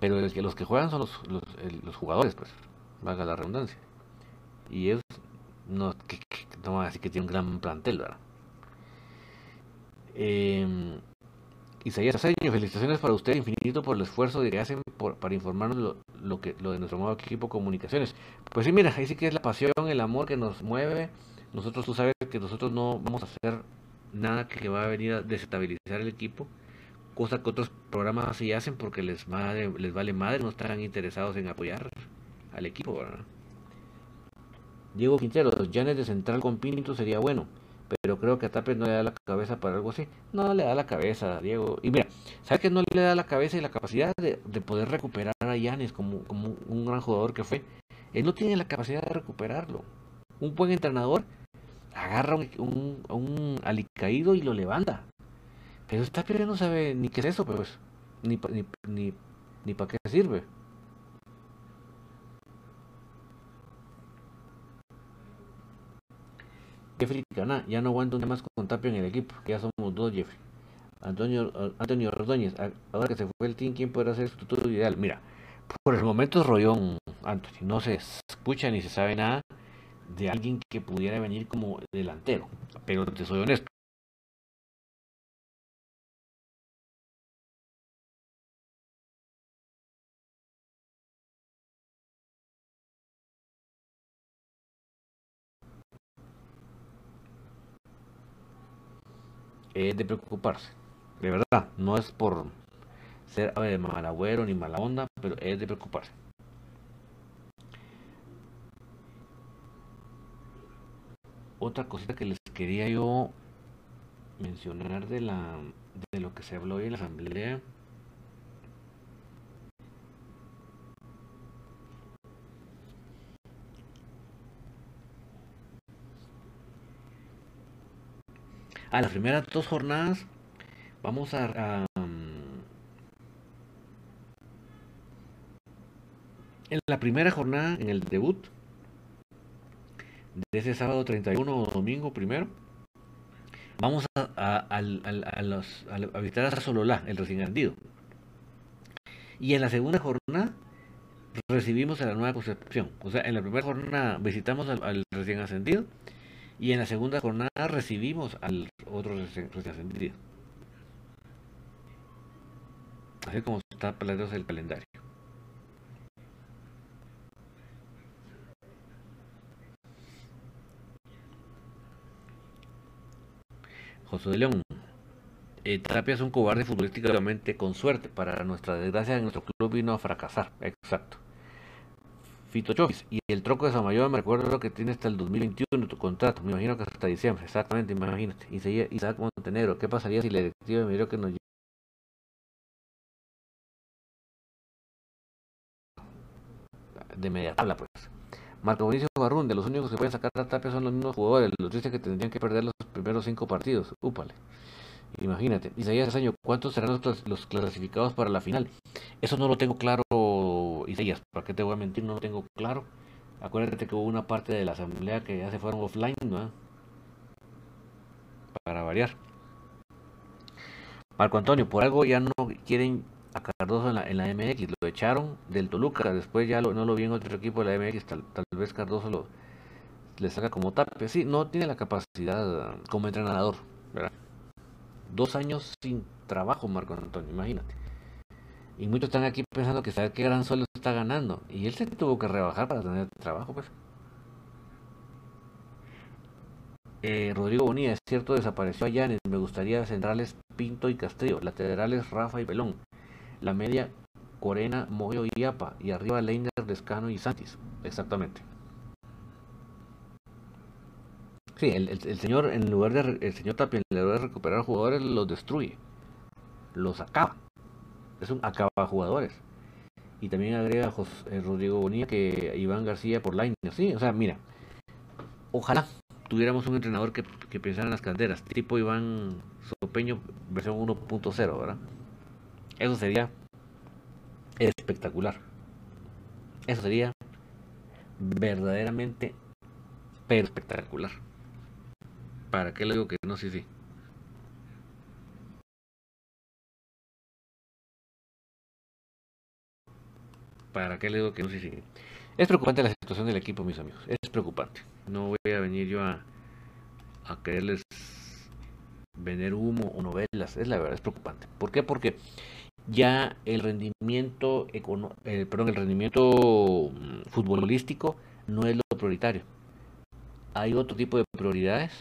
pero que, los que juegan son los, los, los jugadores, pues. Valga la redundancia. Y ellos no, que, no a decir que tiene un gran plantel, ¿verdad? Eh, Isaías Aceño, felicitaciones para usted infinito por el esfuerzo que hacen para informarnos lo, que, lo de nuestro nuevo equipo comunicaciones. Pues sí, mira, ahí sí que es la pasión, el amor que nos mueve. Nosotros, tú sabes que nosotros no vamos a hacer nada que va a venir a desestabilizar el equipo, cosa que otros programas así hacen porque les, les vale madre, no están interesados en apoyar al equipo, ¿verdad? Diego Quintero, Janes de central con Pinto sería bueno, pero creo que a Tapes no le da la cabeza para algo así. No le da la cabeza, Diego. Y mira, ¿sabes que no le da la cabeza y la capacidad de, poder recuperar a Yanes como, como un gran jugador que fue? Él no tiene la capacidad de recuperarlo. Un buen entrenador agarra un, un, alicaído y lo levanta. Pero Tapia no sabe ni qué es eso, pues. Ni, ni, ni, ni para qué sirve. Jeffrey Caná, ya no aguanto un día más con Tapia en el equipo, ya somos dos Jeffrey. Antonio, Antonio Rodóñez, ahora que se fue el team, ¿quién podrá ser su futuro ideal? Mira, por el momento es Rollón, Antonio, no se escucha ni se sabe nada de alguien que pudiera venir como delantero, pero te soy honesto. Es de preocuparse. De verdad, no es por ser eh, mal agüero ni mala onda, pero es de preocuparse. Otra cosita que les quería yo mencionar de la de lo que se habló hoy en la asamblea. A las primeras dos jornadas vamos a, en la primera jornada, en el debut, de ese sábado 31 o domingo primero, vamos a, a, visitar a Sololá, el recién ascendido. Y en la segunda jornada recibimos a la nueva concepción. O sea, en la primera jornada visitamos al, recién ascendido y en la segunda jornada recibimos al otro recién, ascendido. Así como está planteado el calendario. José de León. Eh, es un cobarde futbolísticamente con suerte. Para nuestra desgracia, nuestro club vino a fracasar. Exacto. Fito Chofis. Y el troco de Samayoa me recuerdo que tiene hasta el 2021 tu contrato. Me imagino que hasta diciembre. Exactamente, imagínate. Y seguía Isaac Montenegro. ¿Qué pasaría si la directiva dijo que nos de media tabla, pues. Marco Bonicio Barrún, de los únicos que pueden sacar a Tapia son los mismos jugadores. Los tristes que tendrían que perder los primeros cinco partidos. Úpale. Imagínate. Isaías año, ¿cuántos serán los, clasificados para la final? Eso no lo tengo claro, Isaías. ¿Para qué te voy a mentir? No lo tengo claro. Acuérdate que hubo una parte de la asamblea que ya se fueron offline. Para variar. Marco Antonio, por algo ya no quieren a Cardoso en la, en la MX, lo echaron del Toluca, después ya no lo vi en otro equipo de la MX, tal, vez Cardoso lo, le saca como tape, sí, no tiene la capacidad como entrenador. Dos años sin trabajo, Marco Antonio, imagínate. Y muchos están aquí pensando que sabe qué gran sueldo está ganando. Y él se tuvo que rebajar para tener trabajo, pues. Eh, Rodrigo Bonilla, es cierto, desapareció allá. Me gustaría centrales Pinto y Castillo, laterales Rafa y Pelón. La media Corena, Moyo y Apa. Y arriba Leiner, Descano y Santis. Exactamente. Sí, el, señor, en lugar de el señor Tapia, en lugar de recuperar jugadores, los destruye. Los acaba. Es un acaba jugadores. Y también agrega José, eh, Rodrigo Bonilla que Iván García por Leiner. Sí, o sea, mira. Ojalá tuviéramos un entrenador que, que pensara en las canteras, tipo Iván Sopeño versión 1.0, ¿verdad? Eso sería espectacular. Eso sería verdaderamente espectacular. ¿Para qué le digo que no? Sí, sí. ¿Para qué le digo que no? Sí, sí. Es preocupante la situación del equipo, mis amigos. Es preocupante. No voy a venir yo a, quererles vender humo o novelas. Es la verdad, es preocupante. ¿Por qué? Porque ya el rendimiento, eh, perdón, el rendimiento mm, futbolístico no es lo prioritario. Hay otro tipo de prioridades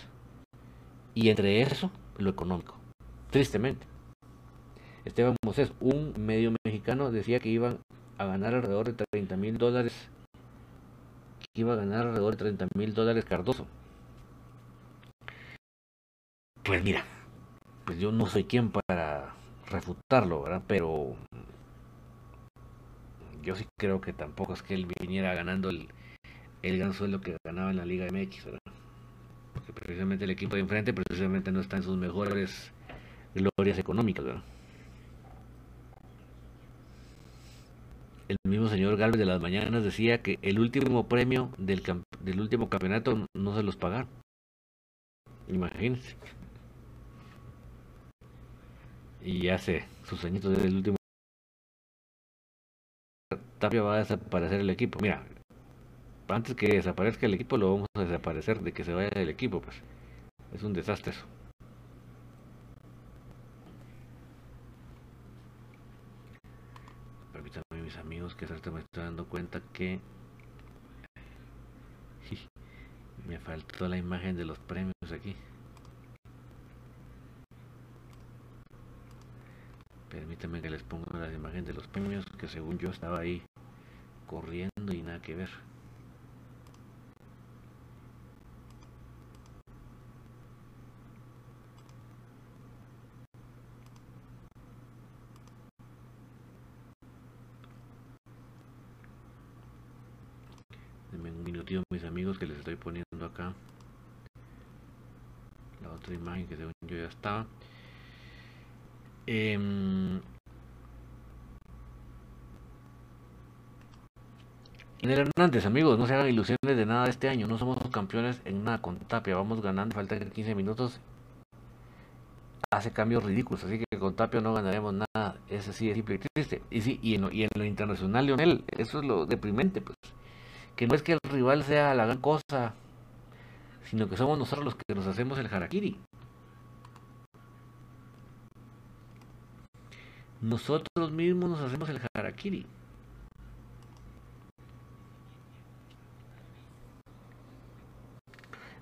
y entre eso lo económico. Tristemente. Esteban Moses, un medio mexicano, decía que iban a ganar alrededor de 30 mil dólares. Que iba a ganar alrededor de 30 mil dólares Cardoso. Pues mira, pues yo no soy quien para refutarlo, ¿verdad? Pero yo sí creo que tampoco es que él viniera ganando el, el gran sueldo que ganaba en la Liga MX. Porque precisamente el equipo de enfrente precisamente no está en sus mejores glorias económicas. El mismo señor Galvez de las Mañanas decía que el último premio del, del último campeonato no se los pagaron. Imagínense y hace sus añitos desde el último Tapia va a desaparecer el equipo. Mira, antes que desaparezca el equipo lo vamos a desaparecer de que se vaya del equipo, pues. Es un desastre eso. Permítanme amigos que hasta me estoy dando cuenta que me faltó la imagen de los premios aquí. Permítanme que les ponga la imagen de los premios que según yo estaba ahí corriendo y nada que ver. Mis amigos, que les estoy poniendo acá la otra imagen que según yo ya estaba. Eh, el Hernández, amigos, no se hagan ilusiones de nada este año. No somos campeones en nada con Tapia. Vamos ganando, faltan 15 minutos. Hace cambios ridículos, así que con Tapia no ganaremos nada. Es así de simple y triste. Y sí, y en lo, y en lo internacional, Lionel, eso es lo deprimente, pues. Que no es que el rival sea la gran cosa, sino que somos nosotros los que nos hacemos el harakiri. Nosotros mismos nos hacemos el harakiri.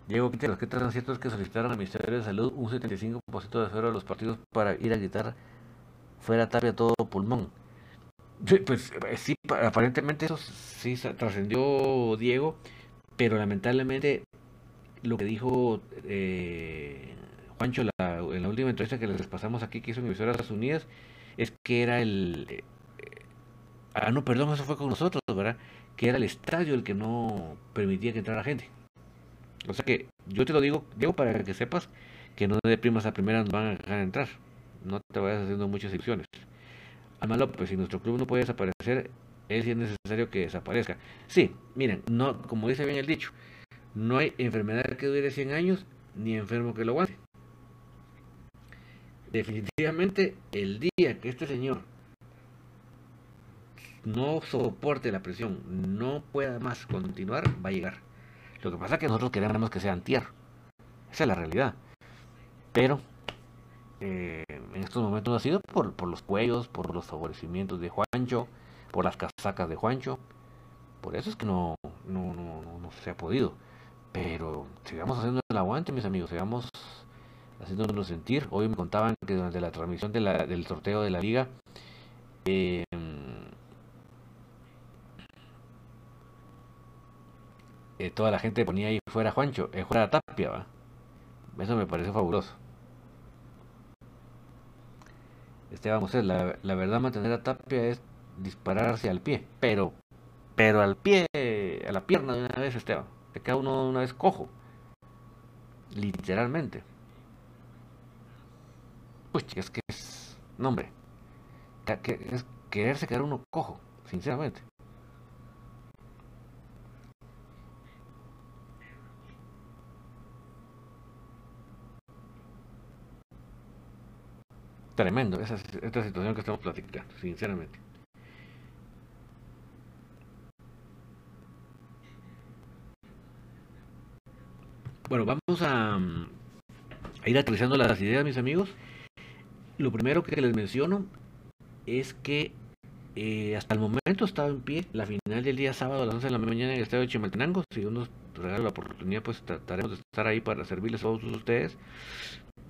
Diego Quinteros, ¿qué tan cierto es que solicitaron al Ministerio de Salud un 75% de fuera de los partidos para ir a gritar fuera Tapia todo pulmón? Pues eh, sí, aparentemente eso sí trascendió Diego, pero lamentablemente lo que dijo eh, Juancho la, en la última entrevista que les pasamos aquí que hizo Emisoras Unidas es que era el... Eh, ah, no, perdón, eso fue con nosotros, ¿verdad? Que era el estadio el que no permitía que entrara gente. O sea que yo te lo digo, Diego, para que sepas que no de primas a primeras van a dejar entrar. No te vayas haciendo muchas secciones. Alma López, si nuestro club no puede desaparecer, es necesario que desaparezca. Sí, miren, no, como dice bien el dicho, no hay enfermedad que dure 100 años, ni enfermo que lo aguante. Definitivamente, el día que este señor no soporte la presión, no pueda más continuar, va a llegar. Lo que pasa es que nosotros queremos que sean tierra. Esa es la realidad. Pero eh, en estos momentos ha sido por, por los cuellos, por los favorecimientos de Juancho, por las casacas de Juancho. Por eso es que no, no, no, no, se ha podido. Pero sigamos haciendo el aguante, mis amigos. Sigamos haciéndonos sentir. Hoy me contaban que durante la transmisión de del sorteo de la liga, eh, Eh, toda la gente ponía ahí fuera Juancho, eh, fuera Tapia, ¿va? Eso me pareció fabuloso. Esteban Moses, la, verdad mantener a Tapia es dispararse al pie, pero, pero al pie, a la pierna de una vez, Esteban. Te queda uno una vez cojo. Literalmente. Uy, es que es. No, hombre. Es quererse quedar uno cojo, sinceramente. Tremendo esa, esta situación que estamos platicando, sinceramente. Bueno, vamos a, ir actualizando las ideas, mis amigos. Lo primero que les menciono es que eh, hasta el momento estaba en pie la final del día sábado a las 11 de la mañana en el estadio de Chimaltenango. Si uno nos regala la oportunidad, pues trataremos de estar ahí para servirles a todos ustedes.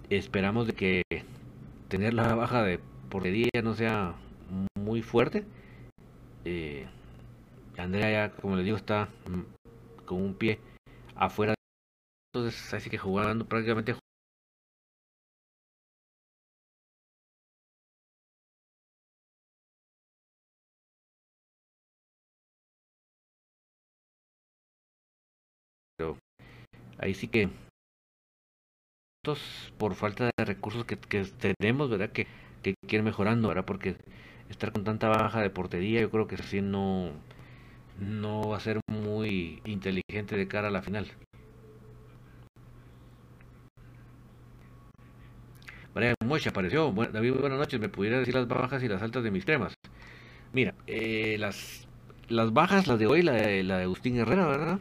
Esperamos de que tener la baja de portería no sea muy fuerte. Eh, Andrea ya, como les digo, está con un pie afuera. Entonces, así que jugando prácticamente ahí sí que por falta de recursos que, tenemos, ¿verdad? Que, que quieren mejorando, ¿verdad? Porque estar con tanta baja de portería, yo creo que así no, no va a ser muy inteligente de cara a la final. María Mocha apareció. David, buenas noches. ¿Me pudiera decir las bajas y las altas de mis cremas? Mira, eh, las, las bajas, las de hoy, la de, la de Agustín Herrera, ¿verdad?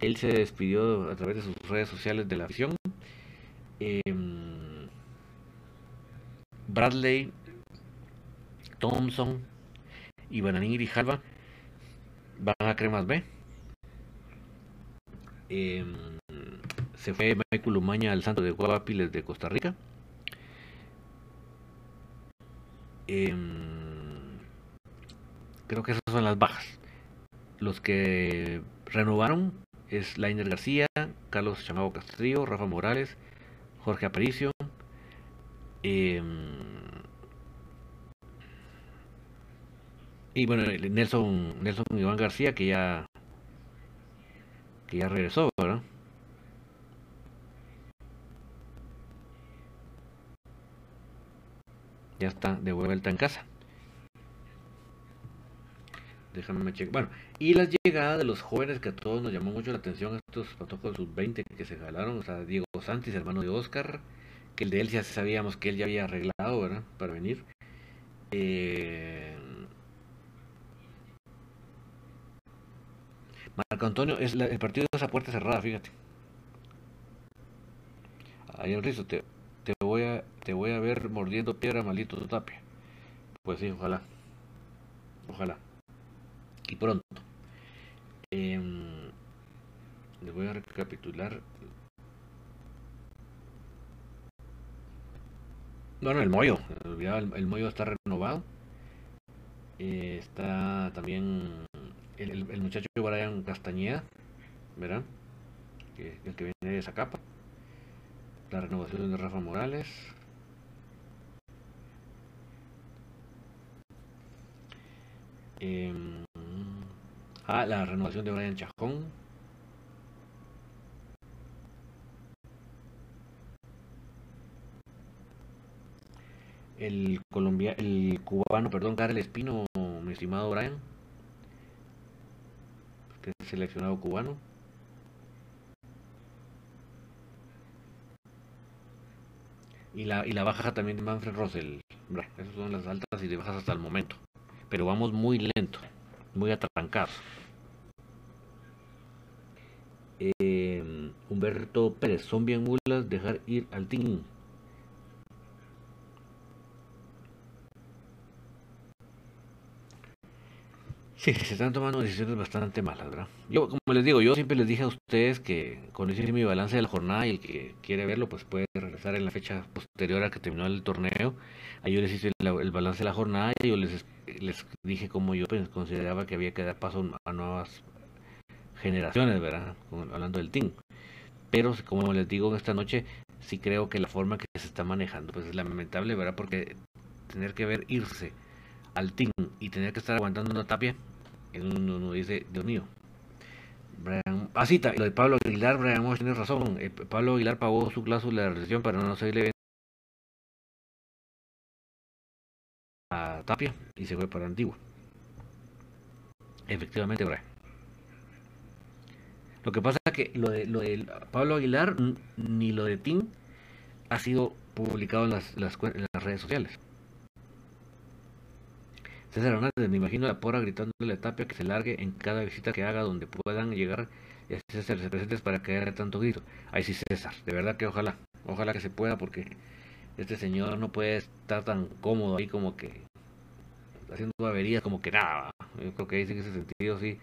Él se despidió a través de sus redes sociales de la afición. Em, Bradley, Thompson y Bananín y Jalva van a Cremas B. Em, se fue Michael Umaña al Santo de Guapiles de Costa Rica. Em, creo que esas son las bajas. Los que renovaron es Lainer García, Carlos Chamado Castrillo, Rafa Morales, Jorge Aparicio. Em, y bueno, Nelson, Nelson Iván García, que ya que ya regresó, ¿verdad? Ya está de vuelta en casa. Déjame checar. Bueno, y la llegada de los jóvenes que a todos nos llamó mucho la atención, estos patojos sub-20 que se jalaron, o sea, Diego Santis, hermano de Oscar, que el de él ya sabíamos que él ya había arreglado, ¿verdad? Para venir. Eh... Marco Antonio, es el partido de esa puerta cerrada, fíjate. Ahí el rizo, te, te, voy a, te voy a ver mordiendo piedra, malito tu tapia. Pues sí, ojalá. Ojalá. Y pronto. Eh, les voy a recapitular. Bueno, el Moyo. El, el está renovado. Eh, está también el, el, muchacho Brian Castañeda, ¿verdad? El que viene de esa capa. La renovación de Rafa Morales. Eh, ah, la renovación de Brian Chajón. El colombiano, el cubano, perdón, Karel Espino, mi estimado Brian seleccionado cubano. Y la, y la baja también de Manfred Rosell. Esas son las altas y de bajas hasta el momento. Pero vamos muy lento, muy atrancados. Eh, Humberto Pérez, son bien mulas dejar ir al team. Sí, se están tomando decisiones bastante malas, ¿verdad? Yo, como les digo, yo siempre les dije a ustedes que cuando hice mi balance de la jornada y el que quiere verlo, pues puede regresar en la fecha posterior a que terminó el torneo. Ahí yo les hice el, balance de la jornada y yo les, les dije cómo yo pues, consideraba que había que dar paso a nuevas generaciones, ¿verdad? Hablando del team. Pero, como les digo esta noche, sí creo que la forma que se está manejando, pues es lamentable, ¿verdad? Porque tener que ver irse al team y tener que estar aguantando una tapia, uno, dice, Dios mío. Brian, ah, sí, lo de Pablo Aguilar, Brian tiene razón. Eh, Pablo Aguilar pagó su cláusula de recesión para no seguirle a Tapia y se fue para Antigua. Efectivamente, Brian. Lo que pasa es que lo de, lo de Pablo Aguilar ni lo de Tim ha sido publicado en las, las, en las redes sociales. César Hernández, me imagino la porra gritándole a Tapia que se largue en cada visita que haga donde puedan llegar y así se presentes para que haya tanto grito. Ahí sí, César, de verdad que ojalá, ojalá que se pueda porque este señor no puede estar tan cómodo ahí como que haciendo averías como que nada. Yo creo que ahí en ese sentido sí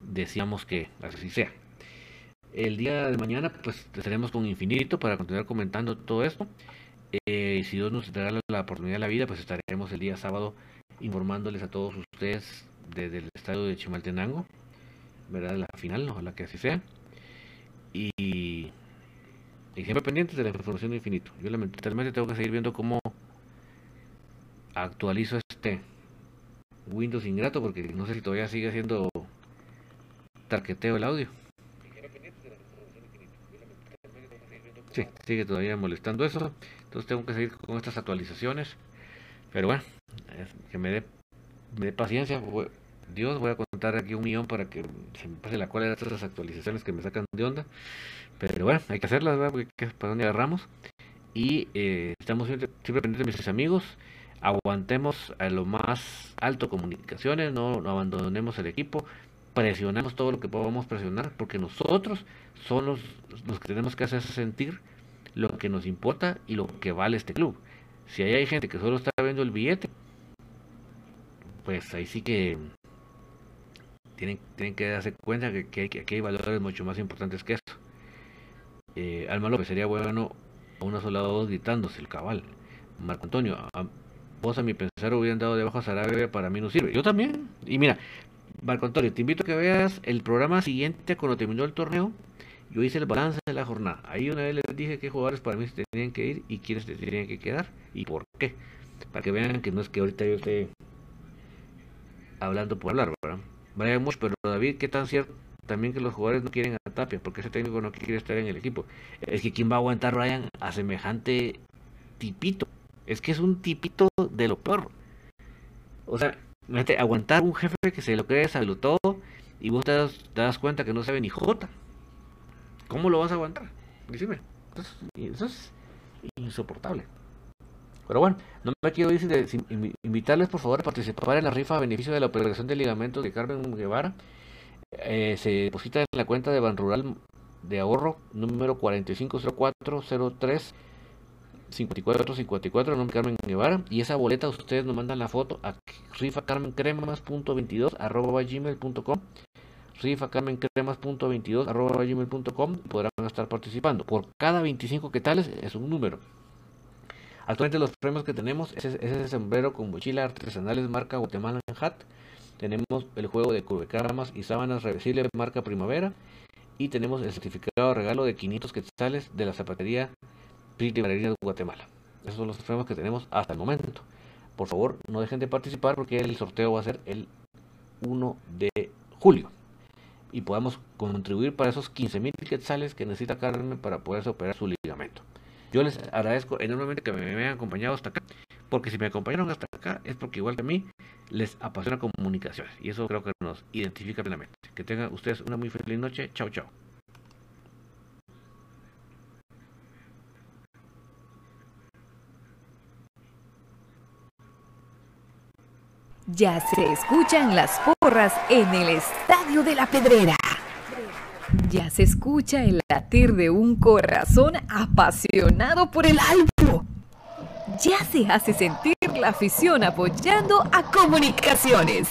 decíamos que así sea. El día de mañana pues estaremos con Infinito para continuar comentando todo esto. Eh, si Dios nos dará la oportunidad de la vida, pues estaremos el día sábado informándoles a todos ustedes desde el estadio de Chimaltenango, ¿verdad? La final, ojalá que así sea. Y, y siempre pendientes de la información de infinito. Yo lamentablemente tengo que seguir viendo cómo actualizo este Windows ingrato porque no sé si todavía sigue haciendo tarqueteo el audio. Sí, sigue todavía molestando eso. Entonces tengo que seguir con estas actualizaciones. Pero bueno, que me dé, me dé paciencia. Dios, voy a contar aquí un millón para que se me pase la cual de estas actualizaciones que me sacan de onda. Pero bueno, hay que hacerlas, ¿verdad? Porque para dónde agarramos. Y eh, estamos siempre, pendientes de mis amigos. Aguantemos a lo más alto comunicaciones, no, no abandonemos el equipo presionamos todo lo que podamos presionar, porque nosotros somos los, que tenemos que hacer sentir lo que nos importa y lo que vale este club. Si ahí hay gente que solo está viendo el billete, pues ahí sí que tienen, tienen que darse cuenta que, que, que, hay valores mucho más importantes que eso. Eh, Alma López, sería bueno a una sola voz gritándose el cabal. Marco Antonio, vos a mi pensar hubieran dado debajo a Sarabia, para mí no sirve. Yo también. Y mira, Marco Antonio, te invito a que veas el programa siguiente cuando terminó el torneo. Yo hice el balance de la jornada. Ahí una vez les dije qué jugadores para mí se tenían que ir y quiénes se tenían que quedar y por qué. Para que vean que no es que ahorita yo esté hablando por hablar, ¿verdad? Brian Mush, pero David, ¿qué tan cierto también que los jugadores no quieren a Tapia, porque ese técnico no quiere estar en el equipo. Es que ¿quién va a aguantar Ryan a semejante tipito? Es que es un tipito de lo peor. O sea, aguantar un jefe que se lo cree, sabe todo, y vos te das, cuenta que no sabe ni jota. ¿Cómo lo vas a aguantar? Decime. eso es insoportable. Pero bueno, no me quiero decir invitarles por favor a participar en la rifa a beneficio de la operación de ligamentos de Carmen Guevara. Eh, se deposita en la cuenta de Ban Rural de ahorro número 450403 5454 nombre Carmen Guevara. Y esa boleta ustedes nos mandan la foto a rifacarmencremas.22 arroba gmail.com rifacarmencremas.22 arroba gmail.com podrán estar participando. Por cada 25 que tales es un número. Actualmente los premios que tenemos es, ese sombrero con mochila artesanales marca Guatemala Hat. Tenemos el juego de cubrecaramas y sábanas reversibles marca Primavera. Y tenemos el certificado de regalo de 500 quetzales de la zapatería Librería de Guatemala. Esos son los premios que tenemos hasta el momento. Por favor, no dejen de participar porque el sorteo va a ser el 1 de julio. Y podamos contribuir para esos 15.000 quetzales que necesita Carmen para poder operar su ligamento. Yo les agradezco enormemente que me, hayan acompañado hasta acá, porque si me acompañaron hasta acá es porque igual que a mí les apasiona comunicaciones y eso creo que nos identifica plenamente. Que tengan ustedes una muy feliz noche. Chao, chao. Ya se escuchan las porras en el Estadio de la Pedrera. Ya se escucha el latir de un corazón apasionado por el albo. Ya se hace sentir la afición apoyando a comunicaciones.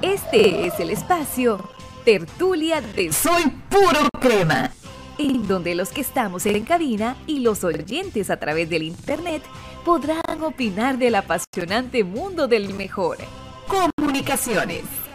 Este es el espacio Tertulia de Soy Puro Crema, en donde los que estamos en cabina y los oyentes a través del Internet podrán opinar del apasionante mundo del mejor. Comunicaciones.